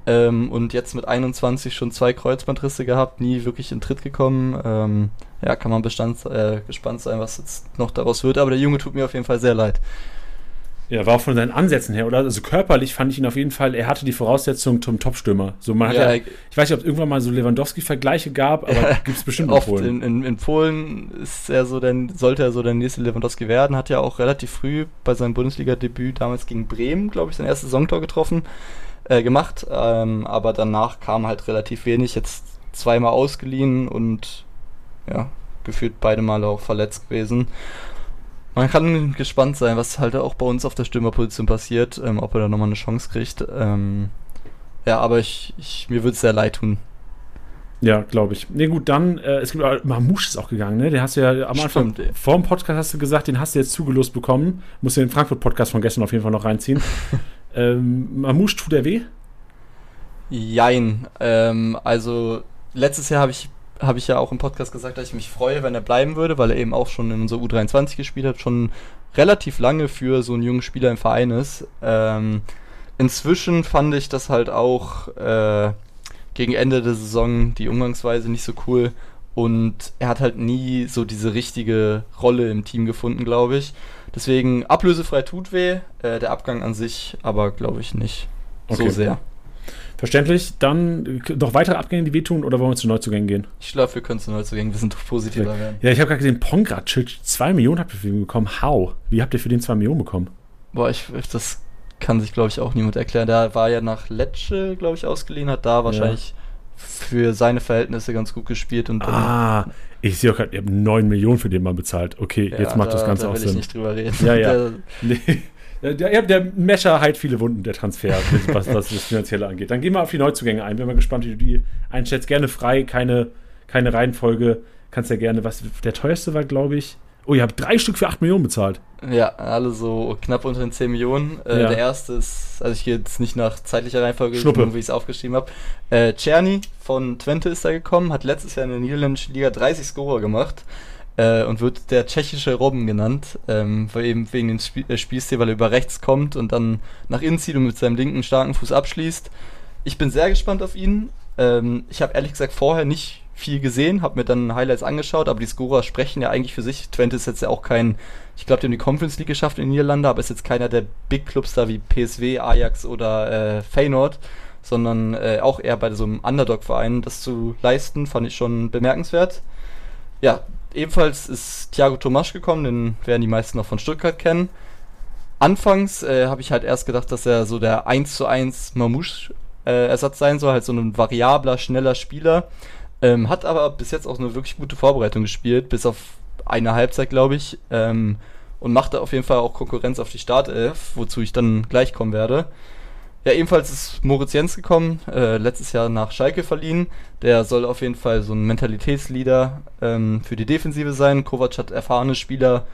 Ähm, und jetzt mit 21 schon zwei Kreuzbandrisse gehabt, nie wirklich in Tritt gekommen. Ähm, ja, kann man bestand, äh, gespannt sein, was jetzt noch daraus wird. Aber der Junge tut mir auf jeden Fall sehr leid.
Ja, war auch von seinen Ansätzen her, oder? Also körperlich fand ich ihn auf jeden Fall, er hatte die Voraussetzungen zum Topstürmer. So, man ja, hat ja, ich weiß nicht, ob es irgendwann mal so Lewandowski-Vergleiche gab, aber ja, gibt es bestimmt
oft in Polen. In, in, Polen ist er so der, sollte er so der nächste Lewandowski werden, hat ja auch relativ früh bei seinem Bundesliga-Debüt damals gegen Bremen, glaube ich, sein erstes Saisontor getroffen, äh, gemacht. Ähm, aber danach kam halt relativ wenig, jetzt zweimal ausgeliehen und ja, gefühlt beide Male auch verletzt gewesen. Man kann gespannt sein, was halt auch bei uns auf der Stürmerposition passiert, ähm, ob er da nochmal eine Chance kriegt. Ähm, ja, aber ich, ich mir würde es sehr leid tun.
Ja, glaube ich. Ne, gut, dann, äh, es gibt Mamouche ist auch gegangen, ne? Den hast du ja am Anfang, Stimmt, vor dem Podcast hast du gesagt, den hast du jetzt zugelost bekommen. Musst du den Frankfurt-Podcast von gestern auf jeden Fall noch reinziehen. ähm, Mamouche tut er weh?
Jein. Ähm, also, letztes Jahr habe ich habe ich ja auch im Podcast gesagt, dass ich mich freue, wenn er bleiben würde, weil er eben auch schon in unserer U23 gespielt hat, schon relativ lange für so einen jungen Spieler im Verein ist. Ähm, inzwischen fand ich das halt auch äh, gegen Ende der Saison die Umgangsweise nicht so cool und er hat halt nie so diese richtige Rolle im Team gefunden, glaube ich. Deswegen ablösefrei tut weh, äh, der Abgang an sich aber glaube ich nicht okay. so sehr.
Verständlich. Dann noch weitere Abgänge, die wehtun, oder wollen wir zu Neuzugängen gehen?
Ich glaube, wir können zu Neuzugängen, wir sind positiver werden.
Ja, ich habe gerade gesehen, Pongracic, 2 Millionen habt ihr für ihn bekommen. How? Wie habt ihr für den 2 Millionen bekommen?
Boah, ich, das kann sich, glaube ich, auch niemand erklären. Der war ja nach Lecce, glaube ich, ausgeliehen, hat da wahrscheinlich ja. für seine Verhältnisse ganz gut gespielt. Und
ah, ich sehe auch gerade, ihr habt 9 Millionen für den mal bezahlt. Okay, ja, jetzt macht da, das Ganze da will auch Sinn. ich
nicht drüber reden.
Ja, ja. Der, nee. Der, der, der Mescher heilt viele Wunden, der Transfer, was, was das Finanzielle angeht. Dann gehen wir auf die Neuzugänge ein. Bin mal gespannt, wie du die einschätzt. Gerne frei, keine, keine Reihenfolge. Kannst ja gerne, was der teuerste war, glaube ich. Oh, ihr habt drei Stück für 8 Millionen bezahlt.
Ja, alle so knapp unter den 10 Millionen. Äh, ja. Der erste ist, also ich gehe jetzt nicht nach zeitlicher Reihenfolge,
Schnuppe.
wie ich es aufgeschrieben habe. Äh, Czerny von Twente ist da gekommen, hat letztes Jahr in der niederländischen Liga 30 Scorer gemacht äh, und wird der tschechische Robben genannt, ähm, weil eben wegen dem Sp äh, Spielstil, weil er über rechts kommt und dann nach innen zieht und mit seinem linken starken Fuß abschließt. Ich bin sehr gespannt auf ihn. Ähm, ich habe ehrlich gesagt vorher nicht viel gesehen, habe mir dann Highlights angeschaut, aber die Scorer sprechen ja eigentlich für sich. Twente ist jetzt ja auch kein, ich glaube, die haben die Conference League geschafft in den Niederlande, aber ist jetzt keiner der Big Clubs da wie PSW, Ajax oder äh, Feyenoord, sondern äh, auch eher bei so einem Underdog-Verein das zu leisten, fand ich schon bemerkenswert. Ja, ebenfalls ist Thiago Tomasch gekommen, den werden die meisten noch von Stuttgart kennen. Anfangs äh, habe ich halt erst gedacht, dass er so der 1 zu 1 Mamouche-Ersatz äh, sein soll, halt so ein variabler, schneller Spieler. Ähm, hat aber bis jetzt auch eine wirklich gute Vorbereitung gespielt, bis auf eine Halbzeit, glaube ich. Ähm, und machte auf jeden Fall auch Konkurrenz auf die Startelf, wozu ich dann gleich kommen werde. Ja, ebenfalls ist Moritz Jens gekommen, äh, letztes Jahr nach Schalke verliehen. Der soll auf jeden Fall so ein Mentalitätsleader ähm, für die Defensive sein. Kovac hat erfahrene Spieler,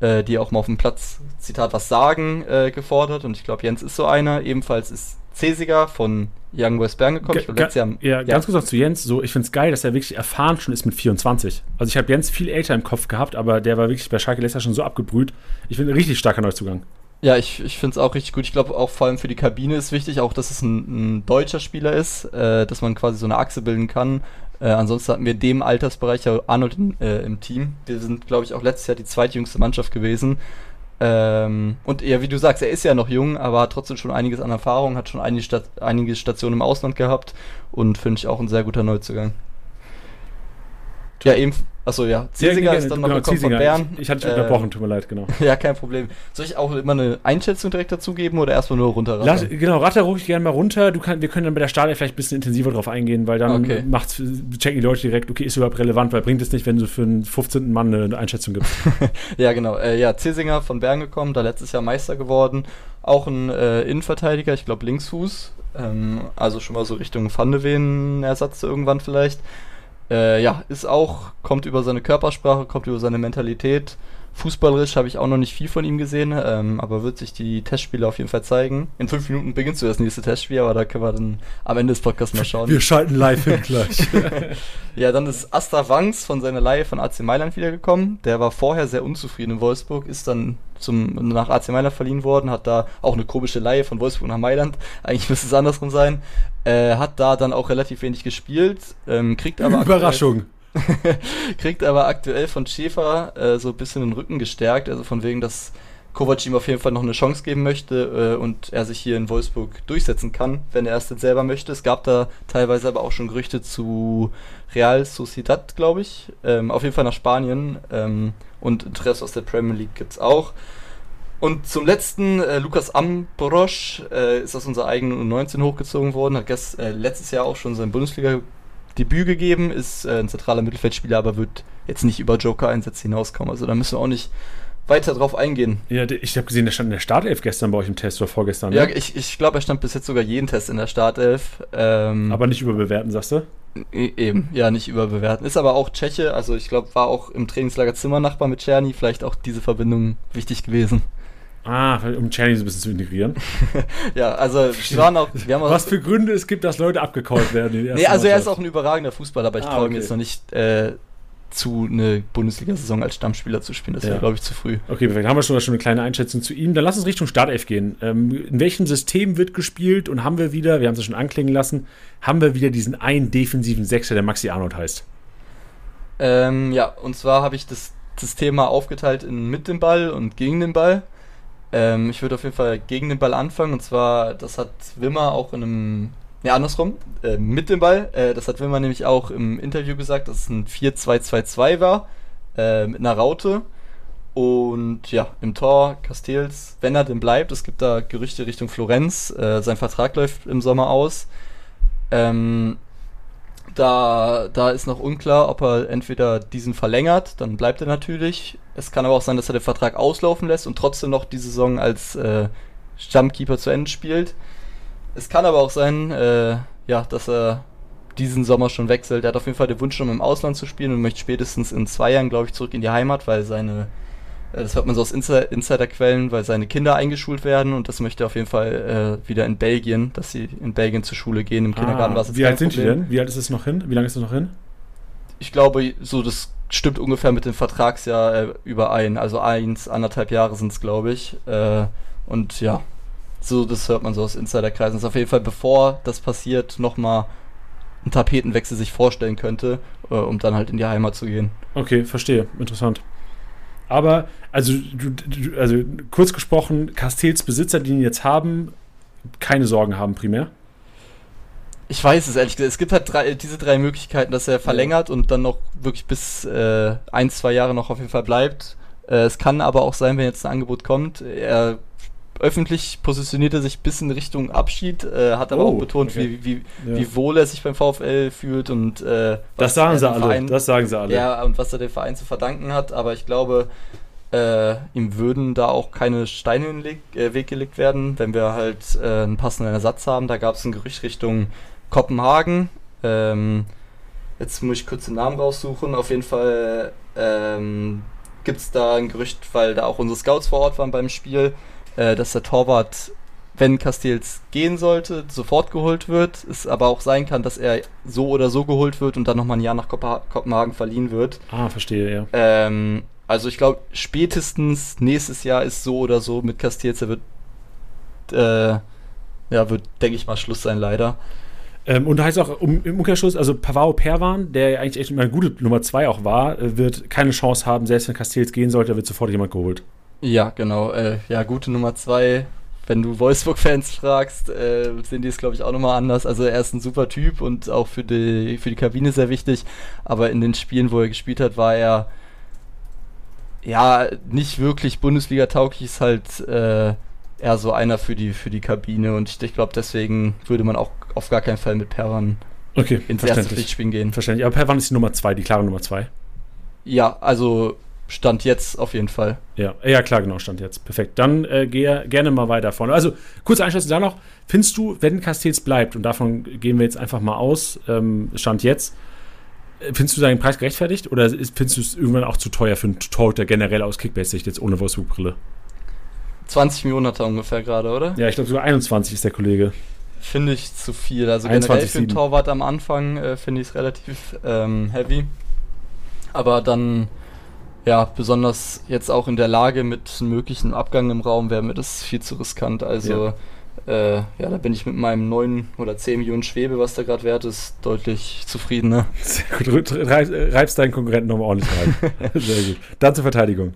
äh, die auch mal auf dem Platz, Zitat, was sagen, äh, gefordert. Und ich glaube, Jens ist so einer. Ebenfalls ist Cesiger von Young West Bern gekommen.
Ich glaub, Jahr, ja, ja, ganz kurz noch zu Jens. So, ich finde es geil, dass er wirklich erfahren schon ist mit 24. Also ich habe Jens viel älter im Kopf gehabt, aber der war wirklich bei Schalke letztes Jahr schon so abgebrüht. Ich finde, ein richtig starker Neuzugang.
Ja, ich, ich finde es auch richtig gut. Ich glaube auch vor allem für die Kabine ist wichtig, auch dass es ein, ein deutscher Spieler ist, äh, dass man quasi so eine Achse bilden kann. Äh, ansonsten hatten wir dem Altersbereich ja Arnold äh, im Team. Wir sind, glaube ich, auch letztes Jahr die zweitjüngste Mannschaft gewesen. Ähm, und ja, wie du sagst, er ist ja noch jung, aber hat trotzdem schon einiges an Erfahrung, hat schon einige, Stat einige Stationen im Ausland gehabt und finde ich auch ein sehr guter Neuzugang. Ja, eben, Achso, ja.
Ziesinger ja, ist dann noch genau, gekommen von Bern. Ich, ich hatte dich äh, unterbrochen, tut mir leid, genau.
Ja, kein Problem. Soll ich auch immer eine Einschätzung direkt dazu geben oder erstmal nur runterrattern?
genau, ratter ruhig gerne mal runter. Du kann, wir können dann bei der Startelf vielleicht ein bisschen intensiver drauf eingehen, weil dann okay. macht's, checken die Leute direkt, okay, ist überhaupt relevant, weil bringt es nicht, wenn du für einen 15. Mann eine Einschätzung gibst.
ja, genau. Äh, ja, Ziesinger von Bern gekommen, da letztes Jahr Meister geworden. Auch ein äh, Innenverteidiger, ich glaube Linksfuß. Ähm, also schon mal so Richtung Pfannewehen-Ersatz irgendwann vielleicht. Äh, ja, ist auch, kommt über seine Körpersprache, kommt über seine Mentalität. Fußballerisch habe ich auch noch nicht viel von ihm gesehen, ähm, aber wird sich die Testspiele auf jeden Fall zeigen. In fünf Minuten beginnst du das nächste Testspiel, aber da können wir dann am Ende des Podcasts mal schauen.
Wir schalten live hin gleich.
ja, dann ist Asta Wangs von seiner Leihe von AC Mailand wiedergekommen. Der war vorher sehr unzufrieden in Wolfsburg, ist dann zum, nach AC Mailand verliehen worden, hat da auch eine komische Leihe von Wolfsburg nach Mailand. Eigentlich müsste es andersrum sein. Äh, hat da dann auch relativ wenig gespielt, ähm, kriegt aber.
Überraschung.
kriegt aber aktuell von Schäfer äh, so ein bisschen den Rücken gestärkt, also von wegen, dass Kovac ihm auf jeden Fall noch eine Chance geben möchte äh, und er sich hier in Wolfsburg durchsetzen kann, wenn er es denn selber möchte. Es gab da teilweise aber auch schon Gerüchte zu Real Sociedad, glaube ich. Ähm, auf jeden Fall nach Spanien. Ähm, und Interesse aus der Premier League gibt es auch. Und zum letzten, äh, Lukas Ambrosch äh, ist aus unserer eigenen U19 hochgezogen worden, hat gest, äh, letztes Jahr auch schon sein Bundesliga Debüt gegeben, ist äh, ein zentraler Mittelfeldspieler, aber wird jetzt nicht über Joker-Einsätze hinauskommen. Also da müssen wir auch nicht weiter drauf eingehen.
Ja, ich habe gesehen, der stand in der Startelf gestern bei euch im Test oder vorgestern.
Ne? Ja, ich, ich glaube, er stand bis jetzt sogar jeden Test in der Startelf.
Ähm, aber nicht überbewerten, sagst du?
E, eben, ja, nicht überbewerten. Ist aber auch Tscheche, also ich glaube, war auch im Trainingslager Zimmernachbar mit Czerny, vielleicht auch diese Verbindung wichtig gewesen.
Ah, um Czerny so ein bisschen zu integrieren.
ja, also wir waren auch, wir
haben auch, Was für Gründe es gibt, dass Leute abgecallt werden.
nee, also er ist auch ein überragender Fußballer, aber ich ah, traue okay. mir jetzt noch nicht äh, zu, eine Bundesliga-Saison als Stammspieler zu spielen. Das ja. wäre, glaube ich, zu früh.
Okay, perfekt. Haben wir schon, schon eine kleine Einschätzung zu ihm. Dann lass uns Richtung Startelf gehen. Ähm, in welchem System wird gespielt und haben wir wieder, wir haben es ja schon anklingen lassen, haben wir wieder diesen einen defensiven Sechser, der Maxi Arnold heißt?
Ähm, ja, und zwar habe ich das, das Thema aufgeteilt in mit dem Ball und gegen den Ball. Ähm, ich würde auf jeden Fall gegen den Ball anfangen. Und zwar, das hat Wimmer auch in einem Ne, andersrum, äh, mit dem Ball. Äh, das hat Wilmer nämlich auch im Interview gesagt, dass es ein 4-2-2-2 war, äh, mit einer Raute. Und ja, im Tor Castells, wenn er denn bleibt, es gibt da Gerüchte Richtung Florenz, äh, sein Vertrag läuft im Sommer aus. Ähm, da, da ist noch unklar, ob er entweder diesen verlängert, dann bleibt er natürlich. Es kann aber auch sein, dass er den Vertrag auslaufen lässt und trotzdem noch die Saison als äh, Stammkeeper zu Ende spielt. Es kann aber auch sein, äh, ja, dass er diesen Sommer schon wechselt. Er hat auf jeden Fall den Wunsch, schon im Ausland zu spielen und möchte spätestens in zwei Jahren, glaube ich, zurück in die Heimat, weil seine, das hört man so aus Insiderquellen, weil seine Kinder eingeschult werden und das möchte er auf jeden Fall äh, wieder in Belgien, dass sie in Belgien zur Schule gehen. Im Kindergarten
ah, war es Wie alt sind Problem. die denn? Wie alt ist es noch hin? Wie lange ist es noch hin?
Ich glaube, so das stimmt ungefähr mit dem Vertragsjahr äh, überein. Also eins, anderthalb Jahre sind es, glaube ich. Äh, und ja, so, das hört man so aus Insiderkreisen. Das ist auf jeden Fall, bevor das passiert, nochmal ein Tapetenwechsel sich vorstellen könnte, äh, um dann halt in die Heimat zu gehen.
Okay, verstehe. Interessant. Aber, also, du, du, also kurz gesprochen, Castells Besitzer, die ihn jetzt haben, keine Sorgen haben primär?
Ich weiß es ehrlich gesagt. Es gibt halt drei, diese drei Möglichkeiten, dass er verlängert und dann noch wirklich bis äh, ein, zwei Jahre noch auf jeden Fall bleibt. Äh, es kann aber auch sein, wenn jetzt ein Angebot kommt, er öffentlich positioniert er sich bis in Richtung Abschied, äh, hat aber oh, auch betont, okay. wie, wie, ja. wie wohl er sich beim VfL fühlt und äh,
das sagen sie alle. Verein, das sagen sie alle.
Ja, und was er dem Verein zu verdanken hat. Aber ich glaube, äh, ihm würden da auch keine Steine in den äh, Weg gelegt werden, wenn wir halt äh, einen passenden Ersatz haben. Da gab es ein Gerücht Richtung Kopenhagen. Ähm, jetzt muss ich kurz den Namen raussuchen. Auf jeden Fall ähm, gibt es da ein Gerücht, weil da auch unsere Scouts vor Ort waren beim Spiel äh, dass der Torwart, wenn Castells gehen sollte, sofort geholt wird. Es aber auch sein kann, dass er so oder so geholt wird und dann nochmal ein Jahr nach Kopenhagen verliehen wird.
Ah, verstehe, ja.
Ähm, also ich glaube, spätestens nächstes Jahr ist so oder so mit Castells, er wird, äh, ja, wird, denke ich mal, Schluss sein, leider.
Ähm, und da heißt auch um, im Umkehrschluss, also Pavao Perwan, der eigentlich echt eine gute Nummer 2 auch war, äh, wird keine Chance haben, selbst wenn Castells gehen sollte, wird sofort jemand geholt.
Ja, genau. Äh, ja, gute Nummer zwei. Wenn du Wolfsburg-Fans fragst, äh, sehen die es, glaube ich, auch nochmal anders. Also er ist ein super Typ und auch für die, für die Kabine sehr wichtig. Aber in den Spielen, wo er gespielt hat, war er ja nicht wirklich Bundesliga-tauglich, ist halt äh, eher so einer für die, für die Kabine. Und ich, ich glaube, deswegen würde man auch auf gar keinen Fall mit Perwan
okay,
ins erste Pflichtspielen gehen.
Verständlich. Aber Perwan ist die Nummer zwei, die klare Nummer zwei.
Ja, also Stand jetzt auf jeden Fall.
Ja, ja klar, genau, Stand jetzt. Perfekt. Dann äh, gehe gerne mal weiter vorne. Also, kurze Einschätzung da noch. Findest du, wenn Castells bleibt, und davon gehen wir jetzt einfach mal aus, ähm, Stand jetzt, äh, findest du seinen Preis gerechtfertigt oder ist, findest du es irgendwann auch zu teuer für einen Torhüter generell aus Kickbase-Sicht jetzt ohne Wolfsburg-Brille?
20 Millionen hat er ungefähr gerade, oder?
Ja, ich glaube sogar 21 ist der Kollege.
Finde ich zu viel. Also 21, generell für einen Torwart am Anfang äh, finde ich es relativ ähm, heavy. Aber dann ja, besonders jetzt auch in der Lage mit einem möglichen Abgang im Raum wäre mir das viel zu riskant. Also ja. Äh, ja, da bin ich mit meinem 9 oder 10 Millionen Schwebe, was da gerade wert ist, deutlich zufriedener.
Sehr gut, reibst deinen Konkurrenten nochmal ordentlich rein. Sehr gut. Dann zur Verteidigung.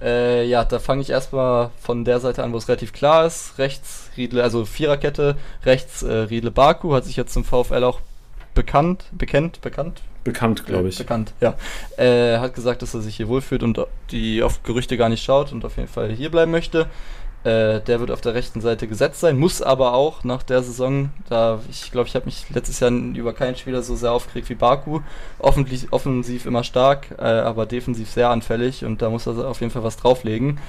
Äh, ja, da fange ich erstmal von der Seite an, wo es relativ klar ist. Rechts Riedle, also Viererkette, rechts äh, Riedle Baku, hat sich jetzt zum VfL auch bekannt, bekennt, bekannt,
Bekannt, glaube ich.
Bekannt, ja. Äh, hat gesagt, dass er sich hier wohlfühlt und die auf Gerüchte gar nicht schaut und auf jeden Fall hier bleiben möchte. Äh, der wird auf der rechten Seite gesetzt sein, muss aber auch nach der Saison, da ich glaube, ich habe mich letztes Jahr über keinen Spieler so sehr aufgeregt wie Baku. Offensiv, offensiv immer stark, äh, aber defensiv sehr anfällig und da muss er auf jeden Fall was drauflegen.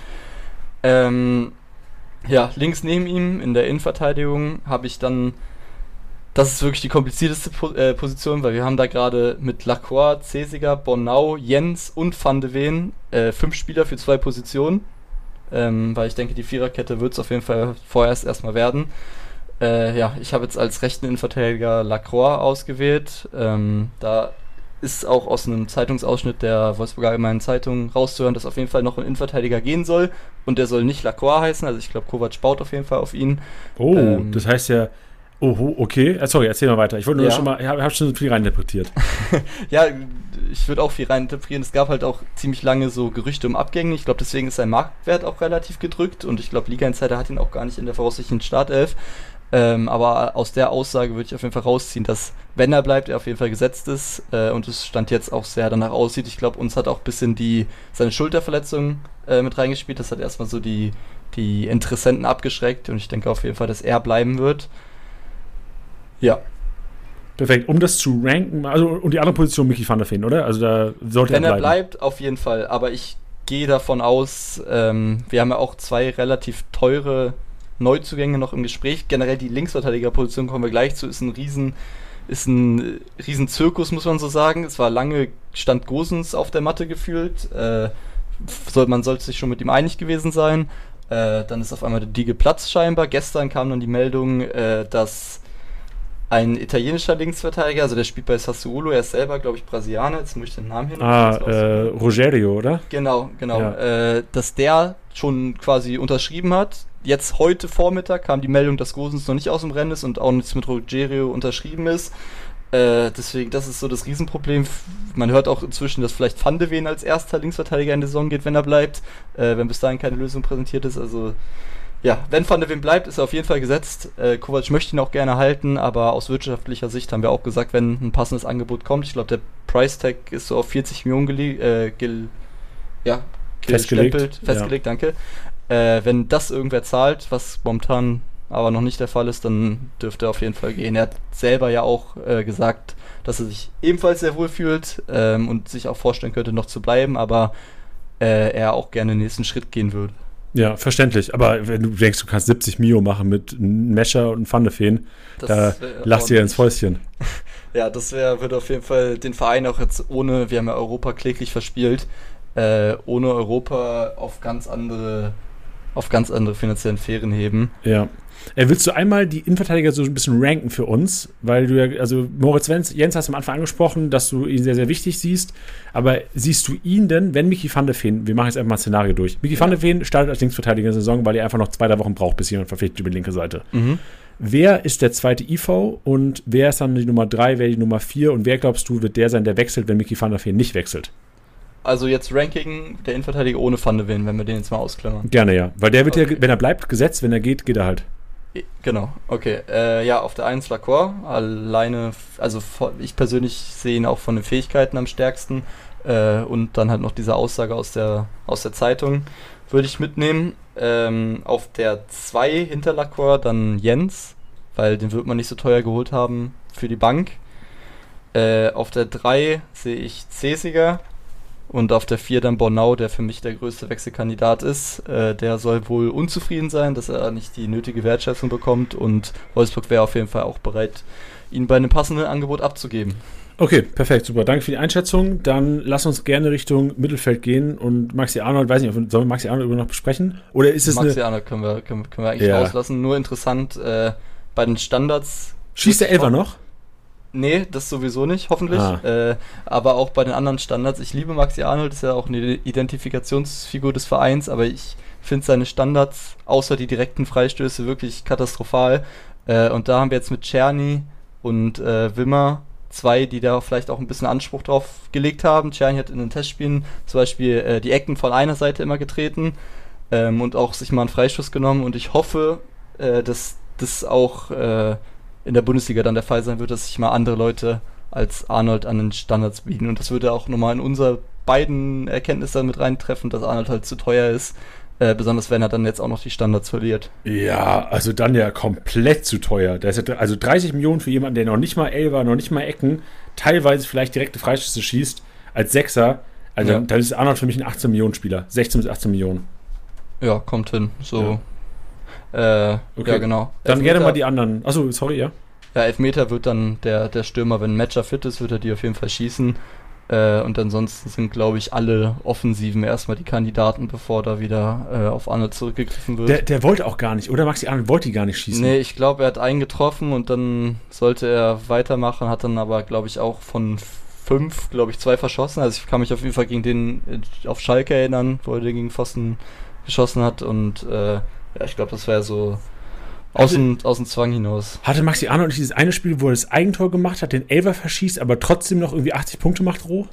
Ähm, ja, links neben ihm in der Innenverteidigung habe ich dann das ist wirklich die komplizierteste po äh, Position, weil wir haben da gerade mit Lacroix, Cesiger, Bornau, Jens und Van de Ven äh, fünf Spieler für zwei Positionen. Ähm, weil ich denke, die Viererkette wird es auf jeden Fall vorerst erstmal werden. Äh, ja, ich habe jetzt als rechten Innenverteidiger Lacroix ausgewählt. Ähm, da ist auch aus einem Zeitungsausschnitt der Wolfsburger Allgemeinen Zeitung rauszuhören, dass auf jeden Fall noch ein Innenverteidiger gehen soll. Und der soll nicht Lacroix heißen. Also ich glaube, Kovac baut auf jeden Fall auf ihn.
Oh, ähm, das heißt ja, Oh, okay. Äh, sorry, erzähl mal weiter. Ich wollte nur ja. schon mal, ich habe hab schon viel reininterpretiert.
ja, ich würde auch viel reininterpretieren. Es gab halt auch ziemlich lange so Gerüchte um Abgänge. Ich glaube, deswegen ist sein Marktwert auch relativ gedrückt und ich glaube, Liga Insider hat ihn auch gar nicht in der voraussichtlichen Startelf. Ähm, aber aus der Aussage würde ich auf jeden Fall rausziehen, dass, wenn er bleibt, er auf jeden Fall gesetzt ist äh, und es stand jetzt auch sehr danach aussieht. Ich glaube, uns hat auch ein bisschen die, seine Schulterverletzung äh, mit reingespielt. Das hat erstmal so die, die Interessenten abgeschreckt und ich denke auf jeden Fall, dass er bleiben wird. Ja.
Perfekt. Um das zu ranken, also und die andere Position Mickey van der Feen, oder? Also da sollte
Wenn
er
bleiben. Wenn er bleibt, auf jeden Fall. Aber ich gehe davon aus, ähm, wir haben ja auch zwei relativ teure Neuzugänge noch im Gespräch. Generell die Linksverteidigerposition kommen wir gleich zu, ist ein riesen ist ein riesen Zirkus, muss man so sagen. Es war lange stand Gosens auf der Matte gefühlt. Äh, soll, man sollte sich schon mit ihm einig gewesen sein. Äh, dann ist auf einmal der Diege Platz scheinbar. Gestern kam dann die Meldung, äh, dass ein italienischer Linksverteidiger, also der spielt bei Sassuolo, er ist selber, glaube ich, Brasilianer, jetzt muss ich den Namen hier
noch Ah, äh, Rogerio, oder?
Genau, genau. Ja. Äh, dass der schon quasi unterschrieben hat. Jetzt heute Vormittag kam die Meldung, dass Gosens noch nicht aus dem Rennen ist und auch nichts mit Rogerio unterschrieben ist. Äh, deswegen, das ist so das Riesenproblem. Man hört auch inzwischen, dass vielleicht Van de Ven als erster Linksverteidiger in der Saison geht, wenn er bleibt, äh, wenn bis dahin keine Lösung präsentiert ist. Also ja, wenn Van de Ven bleibt, ist er auf jeden Fall gesetzt. Äh, Kovac möchte ihn auch gerne halten, aber aus wirtschaftlicher Sicht haben wir auch gesagt, wenn ein passendes Angebot kommt, ich glaube, der Price Tag ist so auf 40 Millionen äh, ja,
festgelegt,
festgelegt ja. danke. Äh, wenn das irgendwer zahlt, was momentan aber noch nicht der Fall ist, dann dürfte er auf jeden Fall gehen. Er hat selber ja auch äh, gesagt, dass er sich ebenfalls sehr wohl fühlt ähm, und sich auch vorstellen könnte, noch zu bleiben, aber äh, er auch gerne den nächsten Schritt gehen würde.
Ja, verständlich. Aber wenn du denkst, du kannst 70 Mio machen mit einem Mescher und einem Pfannefeen, da lachst du ja ins Fäustchen.
Ja, das wäre, würde auf jeden Fall den Verein auch jetzt ohne, wir haben ja Europa kläglich verspielt, äh, ohne Europa auf ganz andere, auf ganz andere finanziellen Sphären heben.
Ja. Äh, willst du einmal die Innenverteidiger so ein bisschen ranken für uns? Weil du ja, also Moritz Jens hast du am Anfang angesprochen, dass du ihn sehr, sehr wichtig siehst. Aber siehst du ihn denn, wenn Mickey van der Feen, wir machen jetzt einfach mal ein Szenario durch. Mickey ja. van der Feen startet als Linksverteidiger in der Saison, weil er einfach noch zwei, drei Wochen braucht, bis jemand verpflichtet über die linke Seite. Mhm. Wer ist der zweite IV und wer ist dann die Nummer drei, wer die Nummer vier und wer glaubst du, wird der sein, der wechselt, wenn Mickey van der Feen nicht wechselt?
Also jetzt Ranking der Innenverteidiger ohne Van de Ven, wenn wir den jetzt mal ausklammern.
Gerne, ja. Weil der wird okay. ja, wenn er bleibt, gesetzt, wenn er geht, geht er halt.
Genau, okay. Äh, ja, auf der 1 Lacroix, alleine, also ich persönlich sehe ihn auch von den Fähigkeiten am stärksten. Äh, und dann halt noch diese Aussage aus der, aus der Zeitung würde ich mitnehmen. Ähm, auf der 2 hinter Lacroix dann Jens, weil den wird man nicht so teuer geholt haben für die Bank. Äh, auf der 3 sehe ich Cesiger und auf der 4 dann Bornau, der für mich der größte Wechselkandidat ist. Äh, der soll wohl unzufrieden sein, dass er nicht die nötige Wertschätzung bekommt. Und Wolfsburg wäre auf jeden Fall auch bereit, ihn bei einem passenden Angebot abzugeben.
Okay, perfekt, super. Danke für die Einschätzung. Dann lass uns gerne Richtung Mittelfeld gehen und Maxi Arnold, weiß nicht, sollen wir Maxi Arnold über noch besprechen? Oder ist es
Maxi Arnold können wir, können, können wir eigentlich ja. rauslassen. Nur interessant, äh, bei den Standards.
Schießt der Elfer noch?
Nee, das sowieso nicht, hoffentlich. Ah. Äh, aber auch bei den anderen Standards. Ich liebe Maxi Arnold, ist ja auch eine Identifikationsfigur des Vereins, aber ich finde seine Standards, außer die direkten Freistöße, wirklich katastrophal. Äh, und da haben wir jetzt mit Czerny und äh, Wimmer zwei, die da vielleicht auch ein bisschen Anspruch drauf gelegt haben. Czerny hat in den Testspielen zum Beispiel äh, die Ecken von einer Seite immer getreten ähm, und auch sich mal einen Freistoß genommen. Und ich hoffe, äh, dass das auch äh, in der Bundesliga dann der Fall sein wird, dass sich mal andere Leute als Arnold an den Standards bieten. Und das würde auch nochmal in unser beiden Erkenntnisse mit reintreffen, dass Arnold halt zu teuer ist. Äh, besonders wenn er dann jetzt auch noch die Standards verliert.
Ja, also dann ja komplett zu teuer. Das ist ja, also 30 Millionen für jemanden, der noch nicht mal Elber, noch nicht mal Ecken, teilweise vielleicht direkte Freischüsse schießt, als Sechser. Also
Ja.
dann ist Arnold für mich ein 18 Millionen Spieler. 16 bis 18 Millionen.
Ja, kommt hin. So. Äh,
Okay.
Ja, genau.
Dann
Elfmeter-
gerne mal die anderen. Achso, sorry, ja.
Ja, Elfmeter wird dann der, der Stürmer, wenn ein Matcher fit ist, wird er die auf jeden Fall schießen. Äh, und ansonsten sind, glaube ich, alle Offensiven erstmal die Kandidaten, bevor da wieder äh, auf Arnold zurückgegriffen wird.
Der, der wollte auch gar nicht, oder Maxi Arnold wollte die gar nicht schießen.
Nee, ich glaube, er hat einen getroffen und dann sollte er weitermachen, hat dann aber, glaube ich, auch von fünf, glaube ich, zwei verschossen. Also ich kann mich auf jeden Fall gegen den äh, auf Schalke erinnern, wo er den gegen Pfosten geschossen hat und äh, ja, ich glaube, das wäre so aus dem, aus dem Zwang hinaus.
Hatte Maxi Arnold nicht dieses eine Spiel, wo er das Eigentor gemacht hat, den Elver verschießt, aber trotzdem noch irgendwie 80 Punkte macht, roh?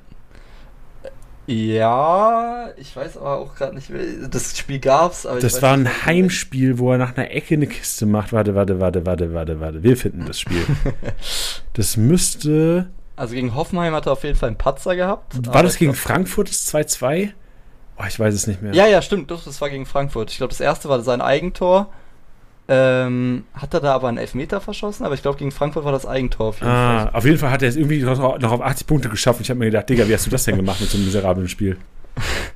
Ja, ich weiß aber auch gerade nicht, das Spiel gab's, aber
Das war ein Heimspiel, wo er nach einer Ecke eine Kiste macht. Warte, warte, warte, warte, warte, warte. Wir finden das Spiel. Das müsste.
Also gegen Hoffenheim hat er auf jeden Fall einen Patzer gehabt.
War das gegen Frankfurt das 2-2? Oh, ich weiß es nicht mehr.
Ja, ja, stimmt, das war gegen Frankfurt. Ich glaube, das erste war sein Eigentor. Ähm, hat er da aber einen Elfmeter verschossen, aber ich glaube, gegen Frankfurt war das Eigentor auf jeden
Ah,
Fall.
auf jeden Fall hat er es irgendwie noch noch auf 80 Punkte geschafft. Und ich habe mir gedacht, Digga, wie hast du das denn gemacht mit so einem miserablen Spiel?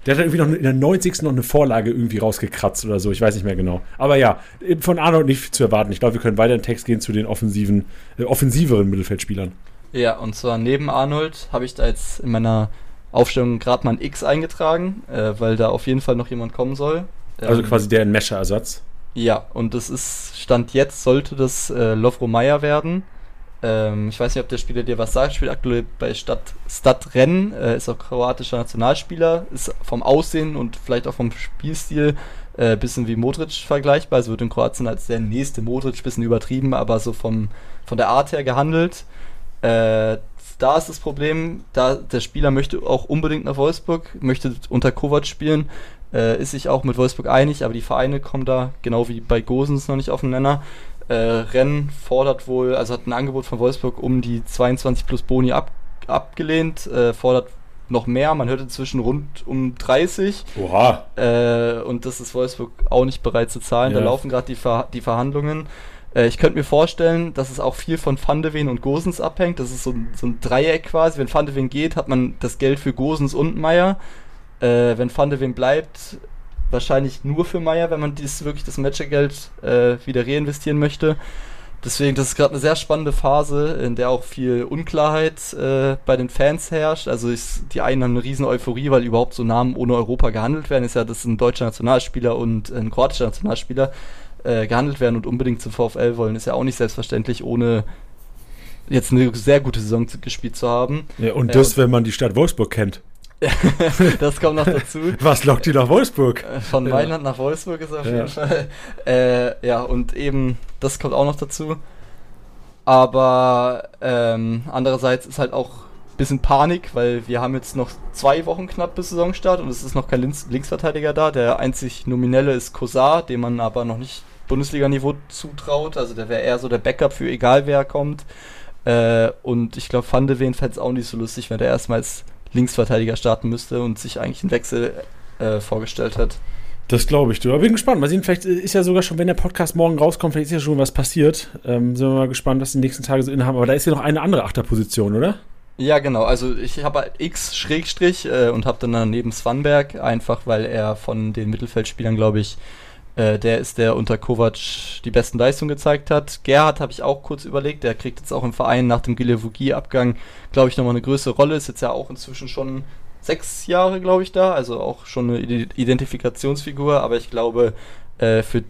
Der hat dann irgendwie noch in der 90. noch eine Vorlage irgendwie rausgekratzt oder so. Ich weiß nicht mehr genau. Aber ja, von Arnold nicht zu erwarten. Ich glaube, wir können weiter in den Text gehen zu den offensiven, äh, offensiveren Mittelfeldspielern.
Ja, und zwar neben Arnold habe ich da jetzt in meiner Aufstellung gerade mal ein X eingetragen, äh, weil da auf jeden Fall noch jemand kommen soll.
Also
Ähm,
quasi der Mescher-Ersatz.
Ja, und das ist, Stand jetzt sollte das äh, Lovro Meyer werden. Ähm, ich weiß nicht, ob der Spieler dir was sagt, spielt aktuell bei Stadt, Stad Renn, äh, ist auch kroatischer Nationalspieler, ist vom Aussehen und vielleicht auch vom Spielstil äh, bisschen wie Modric vergleichbar. Also wird in Kroatien als der nächste Modric, bisschen übertrieben, aber so vom, von der Art her gehandelt. Äh, da ist das Problem, da der Spieler möchte auch unbedingt nach Wolfsburg, möchte unter Kovac spielen, äh, ist sich auch mit Wolfsburg einig, aber die Vereine kommen da, genau wie bei Gosens, noch nicht auf den Nenner. Äh, Renn fordert wohl, also hat ein Angebot von Wolfsburg um die 22 plus Boni ab, abgelehnt, äh, fordert noch mehr, man hört inzwischen rund um 30
Oha.
äh, und das ist Wolfsburg auch nicht bereit zu zahlen. Da
Ja.
laufen gerade die, Ver die Verhandlungen. Äh, ich könnte mir vorstellen, dass es auch viel von Van de Ven und Gosens abhängt. Das ist so ein, so ein Dreieck quasi. Wenn Van de Ven geht, hat man das Geld für Gosens und Meier. Äh, wenn Van de Ven bleibt, wahrscheinlich nur für Meier, wenn man dies wirklich das Matchergeld äh, wieder reinvestieren möchte. Deswegen, das ist gerade eine sehr spannende Phase, in der auch viel Unklarheit äh, bei den Fans herrscht. Also ist, die einen haben eine riesen Euphorie, weil überhaupt so Namen ohne Europa gehandelt werden. Ist ja, dass ein deutscher Nationalspieler und ein kroatischer Nationalspieler äh, gehandelt werden und unbedingt zum VfL wollen. Ist ja auch nicht selbstverständlich, ohne jetzt eine sehr gute Saison gespielt zu haben.
Ja, und
Ja,
das,
und-
wenn man die Stadt Wolfsburg kennt.
das kommt noch dazu.
Was lockt die nach Wolfsburg?
Äh, Von
Ja.
Mailand nach Wolfsburg ist auf
Ja.
jeden Fall. Äh, ja, und eben, das kommt auch noch dazu. Aber ähm, andererseits ist halt auch ein bisschen Panik, weil wir haben jetzt noch zwei Wochen knapp bis Saisonstart und es ist noch kein Links Linksverteidiger da. Der einzig nominelle ist Kosar, dem man aber noch nicht Bundesliga-Niveau zutraut. Also der wäre eher so der Backup für egal wer kommt. Äh, und ich glaube, Van de Ven fände es auch nicht so lustig, wenn der erstmal als Linksverteidiger starten müsste und sich eigentlich einen Wechsel äh, vorgestellt hat.
Das glaube ich, du. Aber bin gespannt. Mal sehen, vielleicht ist ja sogar schon, wenn der Podcast morgen rauskommt, vielleicht ist ja schon was passiert. Ähm, sind wir mal gespannt, was die nächsten Tage so innehaben. Aber da ist ja noch eine andere Achterposition, oder?
Ja, genau. Also ich habe halt X Schrägstrich äh, und habe dann daneben Svanberg, einfach weil er von den Mittelfeldspielern, glaube ich, äh, der ist, der unter Kovac die besten Leistungen gezeigt hat. Gerhard habe ich auch kurz überlegt, der kriegt jetzt auch im Verein nach dem Gilevugi-Abgang, glaube ich, nochmal eine größere Rolle. Ist jetzt ja auch inzwischen schon sechs Jahre, glaube ich, da, also auch schon eine Ide- Identifikationsfigur, aber ich glaube, äh, für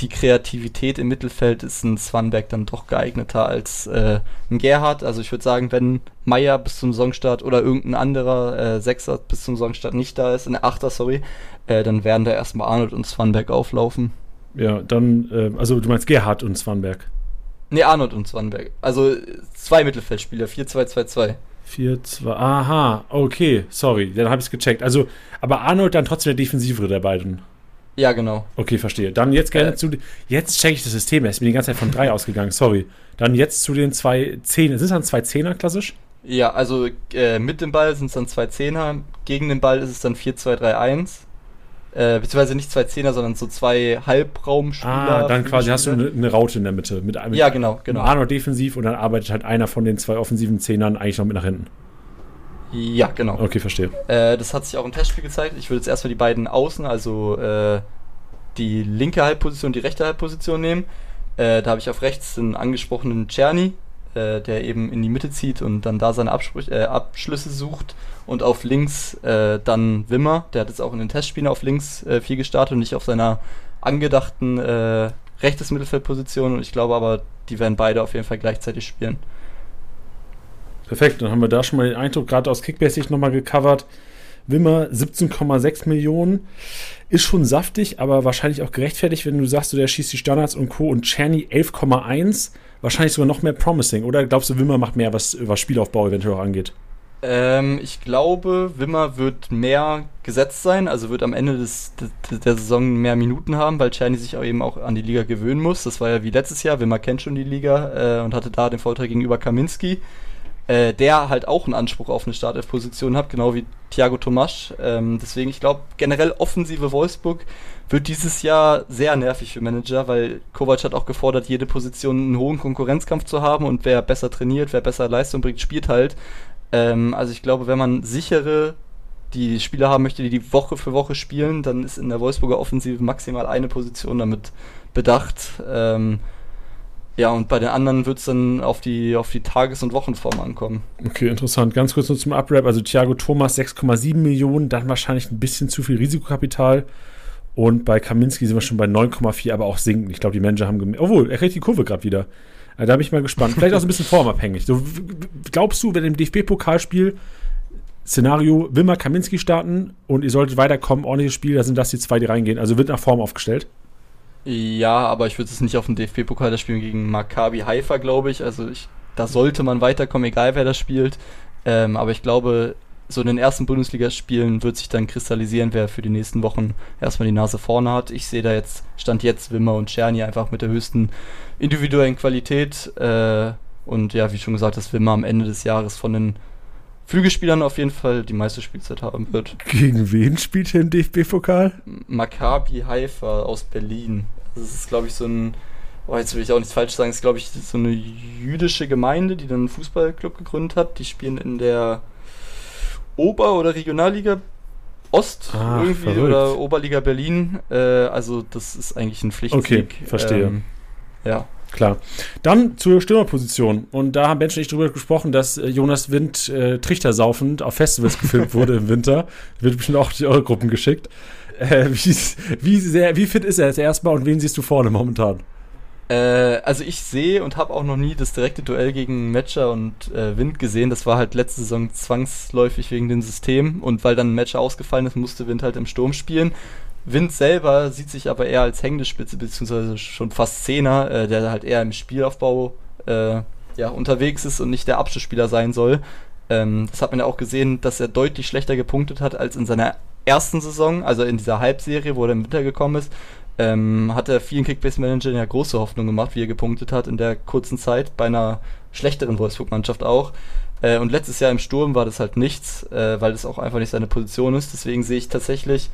die Kreativität im Mittelfeld ist ein Swanberg dann doch geeigneter als äh, ein Gerhard. Also ich würde sagen, wenn Meier bis zum Saisonstart oder irgendein anderer äh, Sechser bis zum Saisonstart nicht da ist, ein Achter, sorry, äh, dann werden da erstmal Arnold und Swanberg auflaufen.
Ja, dann, äh, also du meinst Gerhard und Swanberg.
Ne, Arnold und Swanberg. Also zwei Mittelfeldspieler, 4-2-2-2.
4, 2, aha, okay, sorry, dann habe ich es gecheckt. Also, aber Arnold dann trotzdem der Defensivere der beiden.
Ja, genau.
Okay, verstehe. Dann jetzt gerne
Äh.
zu. Jetzt checke ich das System. Er ist mir die ganze Zeit von drei ausgegangen, sorry. Dann jetzt zu den zwei Zehner. Sind es dann zwei Zehner klassisch?
Ja, also äh, mit dem Ball sind es dann zwei Zehner, gegen den Ball ist es dann 4-2-3-1. äh, beziehungsweise nicht zwei Zehner, sondern so zwei Halbraumspieler.
Ah, dann quasi hast du eine, eine, Raute in der Mitte. Mit, mit
ja, genau, genau.
Arnold defensiv und dann arbeitet halt einer von den zwei offensiven Zehnern eigentlich noch mit nach hinten.
Ja, genau.
Okay, verstehe.
Äh, das hat sich auch im Testspiel gezeigt. Ich würde jetzt erstmal die beiden Außen, also äh, die linke Halbposition, die rechte Halbposition nehmen. Äh, da habe ich auf rechts den angesprochenen Czerny, äh, der eben in die Mitte zieht und dann da seine Absprüche, äh, Abschlüsse sucht. Und auf links äh, dann Wimmer, der hat jetzt auch in den Testspielen auf links äh, viel gestartet und nicht auf seiner angedachten äh, rechtes Mittelfeldposition. Und ich glaube aber, die werden beide auf jeden Fall gleichzeitig spielen.
Perfekt, dann haben wir da schon mal den Eindruck, gerade aus Kickbase nochmal gecovert. Wimmer 17,6 Millionen. Ist schon saftig, aber wahrscheinlich auch gerechtfertigt, wenn du sagst, du, der schießt die Standards und Co. und Czerny 11,1. Wahrscheinlich sogar noch mehr promising. Oder glaubst du, Wimmer macht mehr, was, was Spielaufbau eventuell auch angeht?
Ähm, ich glaube, Wimmer wird mehr gesetzt sein, also wird am Ende des, de, der Saison mehr Minuten haben, weil Czerny sich auch eben auch an die Liga gewöhnen muss. Das war ja wie letztes Jahr. Wimmer kennt schon die Liga äh, und hatte da den Vorteil gegenüber Kaminski äh, der halt auch einen Anspruch auf eine Startelf-Position hat, genau wie Thiago Tomasch. Ähm, deswegen, ich glaube, generell offensive Wolfsburg wird dieses Jahr sehr nervig für Manager, weil Kovac hat auch gefordert, jede Position einen hohen Konkurrenzkampf zu haben und wer besser trainiert, wer besser Leistung bringt, spielt halt. Ähm, also ich glaube, wenn man sichere die Spieler haben möchte, die die Woche für Woche spielen, dann ist in der Wolfsburger Offensive maximal eine Position damit bedacht. Ähm, ja, und bei den anderen wird es dann auf die, auf die Tages- und Wochenform ankommen.
Okay, interessant. Ganz kurz nur zum Uprap. Also Thiago Thomas 6,7 Millionen, dann wahrscheinlich ein bisschen zu viel Risikokapital. Und bei Kaminski sind wir schon bei 9,4, aber auch sinken. Ich glaube, die Manager haben gemerkt. Obwohl, er kriegt die Kurve gerade wieder. Also, da bin ich mal gespannt. Vielleicht auch so ein bisschen formabhängig. So, glaubst du, wenn im DFB-Pokalspiel Szenario Wilmar Kaminski starten und ihr solltet weiterkommen, ordentliches Spiel, da sind das die zwei, die reingehen. Also wird nach Form aufgestellt?
Ja, aber ich würde es nicht auf dem DFB-Pokal das spielen gegen Maccabi Haifa, glaube ich. Also ich, da sollte man weiterkommen, egal wer das spielt. Ähm, aber ich glaube, so in den ersten Bundesligaspielen wird sich dann kristallisieren, wer für die nächsten Wochen erstmal die Nase vorne hat. Ich sehe da jetzt, stand jetzt Wimmer und Czerny einfach mit der höchsten individuellen Qualität. Äh, und ja, wie schon gesagt, dass Wimmer am Ende des Jahres von den Flügelspielern auf jeden Fall die meiste Spielzeit haben wird.
Gegen wen spielt er im DFB-Pokal?
Maccabi Haifa aus Berlin. Das ist, glaube ich, so ein, oh, jetzt will ich auch nichts falsch sagen, das ist, glaube ich, so eine jüdische Gemeinde, die dann einen Fußballclub gegründet hat. Die spielen in der Ober- oder Regionalliga Ost
ah,
irgendwie
verrückt.
oder Oberliga Berlin. Äh, also das ist eigentlich ein Pflichtsieg.
Okay, verstehe.
Ähm, ja.
Klar. Dann zur Stürmerposition. Und da haben Menschen nicht drüber gesprochen, dass äh, Jonas Wind äh, trichtersaufend auf Festivals gefilmt wurde im Winter. Wird bestimmt auch die eure Gruppen geschickt. Äh, wie, sehr, wie fit ist er jetzt erstmal und wen siehst du vorne momentan?
Äh, also ich sehe und habe auch noch nie das direkte Duell gegen Matcher und äh, Wind gesehen. Das war halt letzte Saison zwangsläufig wegen dem System und weil dann ein Matcher ausgefallen ist, musste Wind halt im Sturm spielen. Wind selber sieht sich aber eher als hängende Spitze, beziehungsweise schon fast Zehner, äh, der halt eher im Spielaufbau äh, ja, unterwegs ist und nicht der Abschlussspieler sein soll. Ähm, das hat man ja auch gesehen, dass er deutlich schlechter gepunktet hat als in seiner ersten Saison, also in dieser Halbserie, wo er im Winter gekommen ist. Ähm, hat er vielen Kickbase-Managern ja große Hoffnung gemacht, wie er gepunktet hat in der kurzen Zeit, bei einer schlechteren Wolfsburg-Mannschaft auch. Äh, und letztes Jahr im Sturm war das halt nichts, äh, weil das auch einfach nicht seine Position ist. Deswegen sehe ich tatsächlich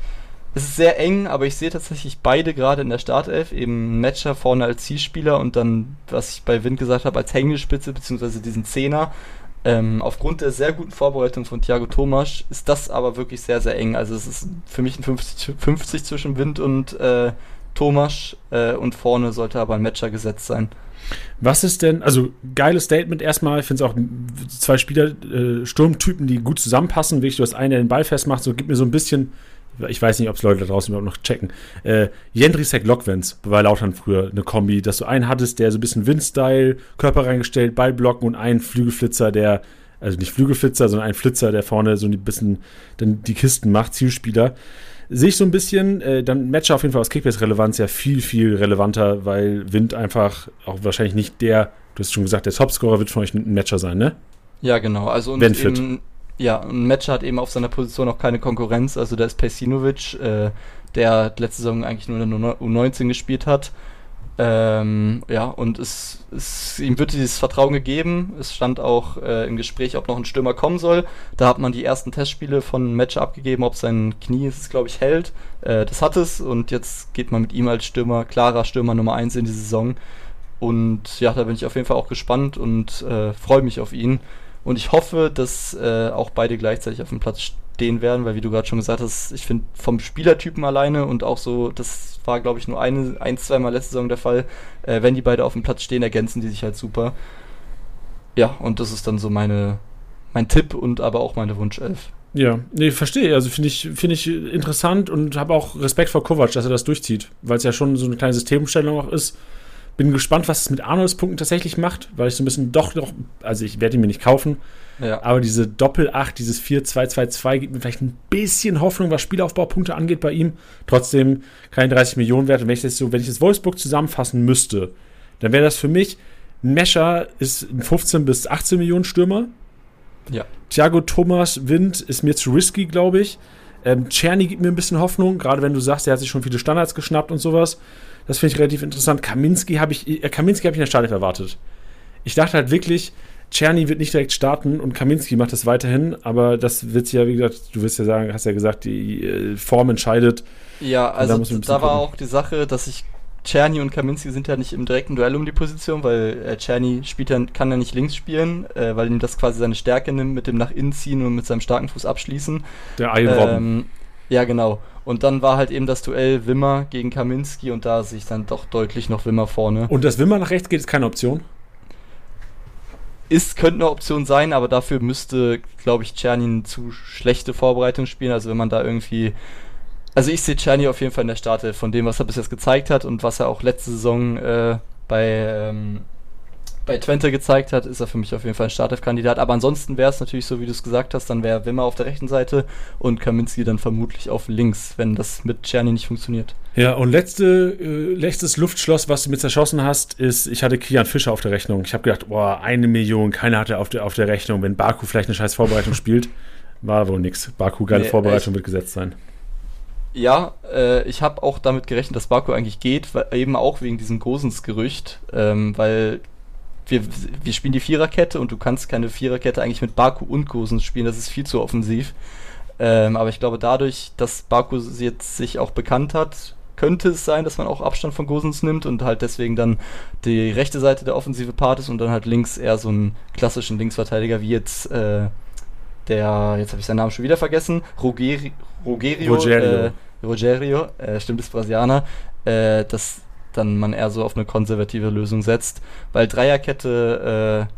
es ist sehr eng, aber ich sehe tatsächlich beide gerade in der Startelf. Eben Matcher vorne als Zielspieler und dann, was ich bei Wind gesagt habe, als Hängespitze, beziehungsweise diesen Zehner. Ähm, aufgrund der sehr guten Vorbereitung von Thiago Thomas ist das aber wirklich sehr, sehr eng. Also es ist für mich ein 50, 50 zwischen Wind und äh, Thomas äh, und vorne sollte aber ein Matcher gesetzt sein.
Was ist denn, also geiles Statement erstmal, ich finde es auch zwei Spieler, äh, Sturmtypen, die gut zusammenpassen. Wirklich, du hast einen, der den Ball festmacht, so gibt mir so ein bisschen ich weiß nicht, ob es Leute da draußen überhaupt noch checken. Äh, Jendrisek Lockvens bei Lautern früher eine Kombi, dass du einen hattest, der so ein bisschen Wind-Style, Körper reingestellt, Ball blocken und einen Flügelflitzer, der, also nicht Flügelflitzer, sondern ein Flitzer, der vorne so ein bisschen dann die Kisten macht, Zielspieler. Sehe ich so ein bisschen, äh, dann Matcher auf jeden Fall aus Kickbase-Relevanz ja viel, viel relevanter, weil Wind einfach auch wahrscheinlich nicht der, du hast schon gesagt, der Topscorer wird von euch ein Matcher sein, ne?
Ja, genau. Also und
Wenn fit.
Ja, und Matcher hat eben auf seiner Position auch keine Konkurrenz. Also da ist Pejsinovic, äh, der letzte Saison eigentlich nur in der U19 gespielt hat. Ähm, ja, und es, es, ihm wird dieses Vertrauen gegeben. Es stand auch äh, im Gespräch, ob noch ein Stürmer kommen soll. Da hat man die ersten Testspiele von Match abgegeben, ob sein Knie es, glaube ich, hält. Äh, das hat es und jetzt geht man mit ihm als Stürmer, klarer Stürmer Nummer 1 in die Saison. Und ja, da bin ich auf jeden Fall auch gespannt und äh, freue mich auf ihn. Und ich hoffe, dass äh, auch beide gleichzeitig auf dem Platz stehen werden, weil wie du gerade schon gesagt hast, ich finde vom Spielertypen alleine und auch so, das war glaube ich nur eine, ein, zweimal letzte Saison der Fall, äh, wenn die beide auf dem Platz stehen, ergänzen die sich halt super. Ja, und das ist dann so meine, mein Tipp und aber auch meine Wunschelf.
Ja, nee, verstehe. Also finde ich, find ich interessant und habe auch Respekt vor Kovac, dass er das durchzieht, weil es ja schon so eine kleine Systemumstellung auch ist. Bin gespannt, was es mit Arnolds Punkten tatsächlich macht, weil ich so ein bisschen doch noch, also ich werde ihn mir nicht kaufen, ja. aber diese Doppel-8, dieses 4-2-2-2 gibt mir vielleicht ein bisschen Hoffnung, was Spielaufbaupunkte angeht bei ihm. Trotzdem keine 30 Millionen wert. Und wenn ich das so, wenn ich das Wolfsburg zusammenfassen müsste, dann wäre das für mich, Mescher ist ein 15 bis 18 Millionen Stürmer. Ja. Thiago Thomas Wind ist mir zu risky, glaube ich. Ähm, Czerny gibt mir ein bisschen Hoffnung, gerade wenn du sagst, er hat sich schon viele Standards geschnappt und sowas. Das finde ich relativ interessant. Kaminski habe ich, äh, Kaminski habe ich in der Startelf erwartet. Ich dachte halt wirklich, Czerny wird nicht direkt starten und Kaminski macht das weiterhin, aber das wird ja, wie gesagt, du wirst ja sagen, hast ja gesagt, die äh, Form entscheidet.
Ja, also da, da war auch die Sache, dass ich Czerny und Kaminski sind ja nicht im direkten Duell um die Position, weil äh, Czerny spielt ja, kann ja nicht links spielen, äh, weil ihm das quasi seine Stärke nimmt, mit dem nach innen ziehen und mit seinem starken Fuß abschließen.
Der Iron ähm,
Ja, genau. Und dann war halt eben das Duell Wimmer gegen Kaminski und da sehe ich dann doch deutlich noch Wimmer vorne.
Und dass Wimmer nach rechts geht, ist keine Option?
Ist, könnte eine Option sein, aber dafür müsste, glaube ich, Czerny zu schlechte Vorbereitung spielen. Also wenn man da irgendwie. Also ich sehe Czerny auf jeden Fall in der Starte von dem, was er bis jetzt gezeigt hat und was er auch letzte Saison äh, bei ähm, bei Twente gezeigt hat, ist er für mich auf jeden Fall ein Startelf-Kandidat. Aber ansonsten wäre es natürlich so, wie du es gesagt hast, dann wäre Wimmer auf der rechten Seite und Kaminski dann vermutlich auf links, wenn das mit Czerny nicht funktioniert.
Ja, und letzte, äh, letztes Luftschloss, was du mir zerschossen hast, ist, ich hatte Kian Fischer auf der Rechnung. Ich habe gedacht, boah, eine Million, keiner hatte auf der, auf der Rechnung, wenn Baku vielleicht eine scheiß Vorbereitung spielt. War wohl nix. Baku, geile nee, Vorbereitung echt. wird gesetzt sein.
Ja, äh, ich habe auch damit gerechnet, dass Baku eigentlich geht, weil, eben auch wegen diesem Gosens-Gerücht, ähm, weil wir, wir spielen die Viererkette und du kannst keine Viererkette eigentlich mit Baku und Gosens spielen, das ist viel zu offensiv. Ähm, aber ich glaube, dadurch, dass Baku jetzt sich auch bekannt hat, könnte es sein, dass man auch Abstand von Gosens nimmt und halt deswegen dann die rechte Seite der offensive Part ist und dann halt links eher so einen klassischen Linksverteidiger wie jetzt äh, der, jetzt habe ich seinen Namen schon wieder vergessen, Rogeri, Rogerio, Rogerio, äh, Rogerio äh, stimmt, ist Brasilianer, äh, das dann man eher so auf eine konservative Lösung setzt, weil Dreierkette äh,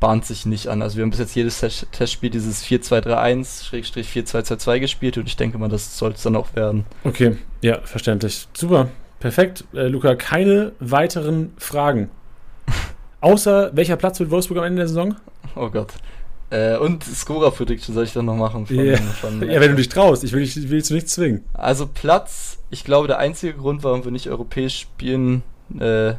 bahnt sich nicht an. Also wir haben bis jetzt jedes Testspiel dieses 4-2-3-1-4-2-2-2 gespielt und ich denke mal, das soll es dann auch werden.
Okay, ja, verständlich. Super, perfekt. Äh, Luca, keine weiteren Fragen. Außer welcher Platz wird Wolfsburg am Ende der Saison?
Oh Gott. Äh, und Scorer-Prediction soll ich dann noch machen.
Von, yeah. von, ja, wenn du dich traust. Ich will dich, will dich zu nichts zwingen.
Also Platz, ich glaube, der einzige Grund, warum wir nicht europäisch spielen äh,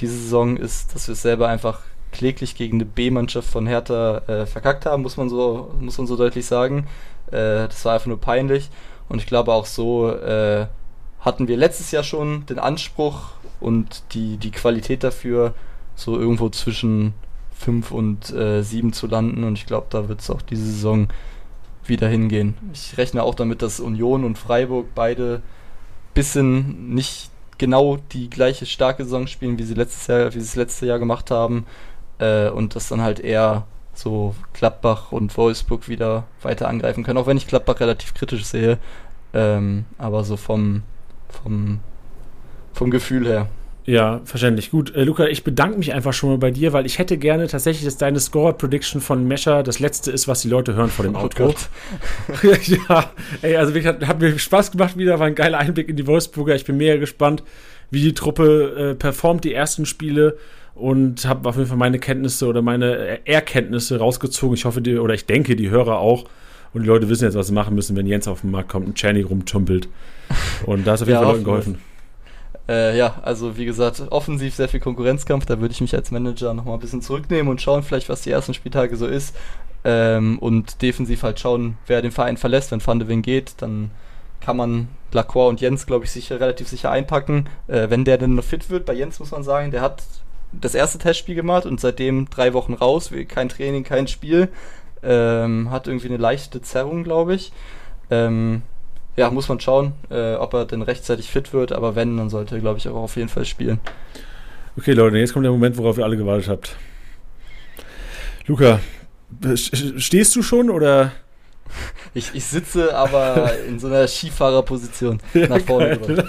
diese Saison, ist, dass wir es selber einfach kläglich gegen eine B-Mannschaft von Hertha äh, verkackt haben, muss man so, muss man so deutlich sagen. Äh, das war einfach nur peinlich. Und ich glaube auch so äh, hatten wir letztes Jahr schon den Anspruch und die, die Qualität dafür, so irgendwo zwischen 5 und äh, 7 zu landen und ich glaube, da wird es auch diese Saison wieder hingehen. Ich rechne auch damit, dass Union und Freiburg beide bisschen nicht genau die gleiche starke Saison spielen, wie sie letztes Jahr, wie sie es letzte Jahr gemacht haben äh, und dass dann halt eher so Gladbach und Wolfsburg wieder weiter angreifen können, auch wenn ich Gladbach relativ kritisch sehe, ähm, aber so vom, vom, vom Gefühl her.
Ja, verständlich. Gut, äh, Luca, ich bedanke mich einfach schon mal bei dir, weil ich hätte gerne tatsächlich, dass deine Score-Prediction von Mescher das letzte ist, was die Leute hören vor dem oh Outro. ja, ey, also wirklich, hat, hat, mir Spaß gemacht wieder, war ein geiler Einblick in die Wolfsburger. Ich bin mega gespannt, wie die Truppe äh, performt, die ersten Spiele und habe auf jeden Fall meine Kenntnisse oder meine Erkenntnisse rausgezogen. Ich hoffe, die, oder ich denke, die Hörer auch. Und die Leute wissen jetzt, was sie machen müssen, wenn Jens auf den Markt kommt und Czerny rumtumpelt. Und da ist auf jeden ja, Fall Leuten geholfen.
Äh, ja, also wie gesagt, offensiv sehr viel Konkurrenzkampf. Da würde ich mich als Manager nochmal ein bisschen zurücknehmen und schauen, vielleicht, was die ersten Spieltage so ist. Ähm, und defensiv halt schauen, wer den Verein verlässt. Wenn Van de Ven geht, dann kann man Lacroix und Jens, glaube ich, sicher relativ sicher einpacken. Äh, wenn der denn noch fit wird, bei Jens muss man sagen, der hat das erste Testspiel gemacht und seitdem drei Wochen raus, kein Training, kein Spiel. Ähm, hat irgendwie eine leichte Zerrung, glaube ich. Ähm, ja, muss man schauen, äh, ob er denn rechtzeitig fit wird, aber wenn, dann sollte er, glaube ich, auch auf jeden Fall spielen.
Okay, Leute, jetzt kommt der Moment, worauf ihr alle gewartet habt. Luca, stehst du schon oder?
Ich, ich sitze aber in so einer Skifahrerposition ja, nach vorne
drüber.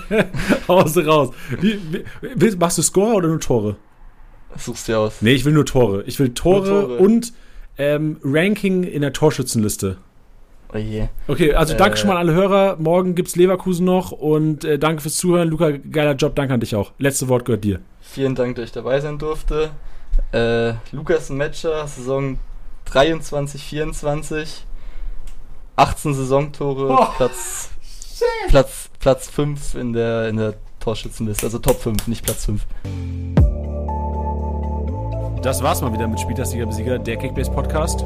Haus raus. Wie, wie, machst du Score oder nur Tore?
Suchst du aus.
Nee, ich will nur Tore. Ich will Tore, Tore. und ähm, Ranking in der Torschützenliste.
Oh je.
Okay, also danke äh, schon mal an alle Hörer. Morgen gibt's Leverkusen noch und äh, danke fürs Zuhören. Luca, geiler Job, danke an dich auch. Letzte Wort gehört dir.
Vielen Dank, dass ich dabei sein durfte. Äh, Lukas Matcher, Saison 23, 24. 18 Saisontore, oh, Platz, Platz, Platz 5 in der, in der Torschützenliste. Also Top 5, nicht Platz 5.
Das war's mal wieder mit Spieltagsliga Besieger, der Kickbase Podcast.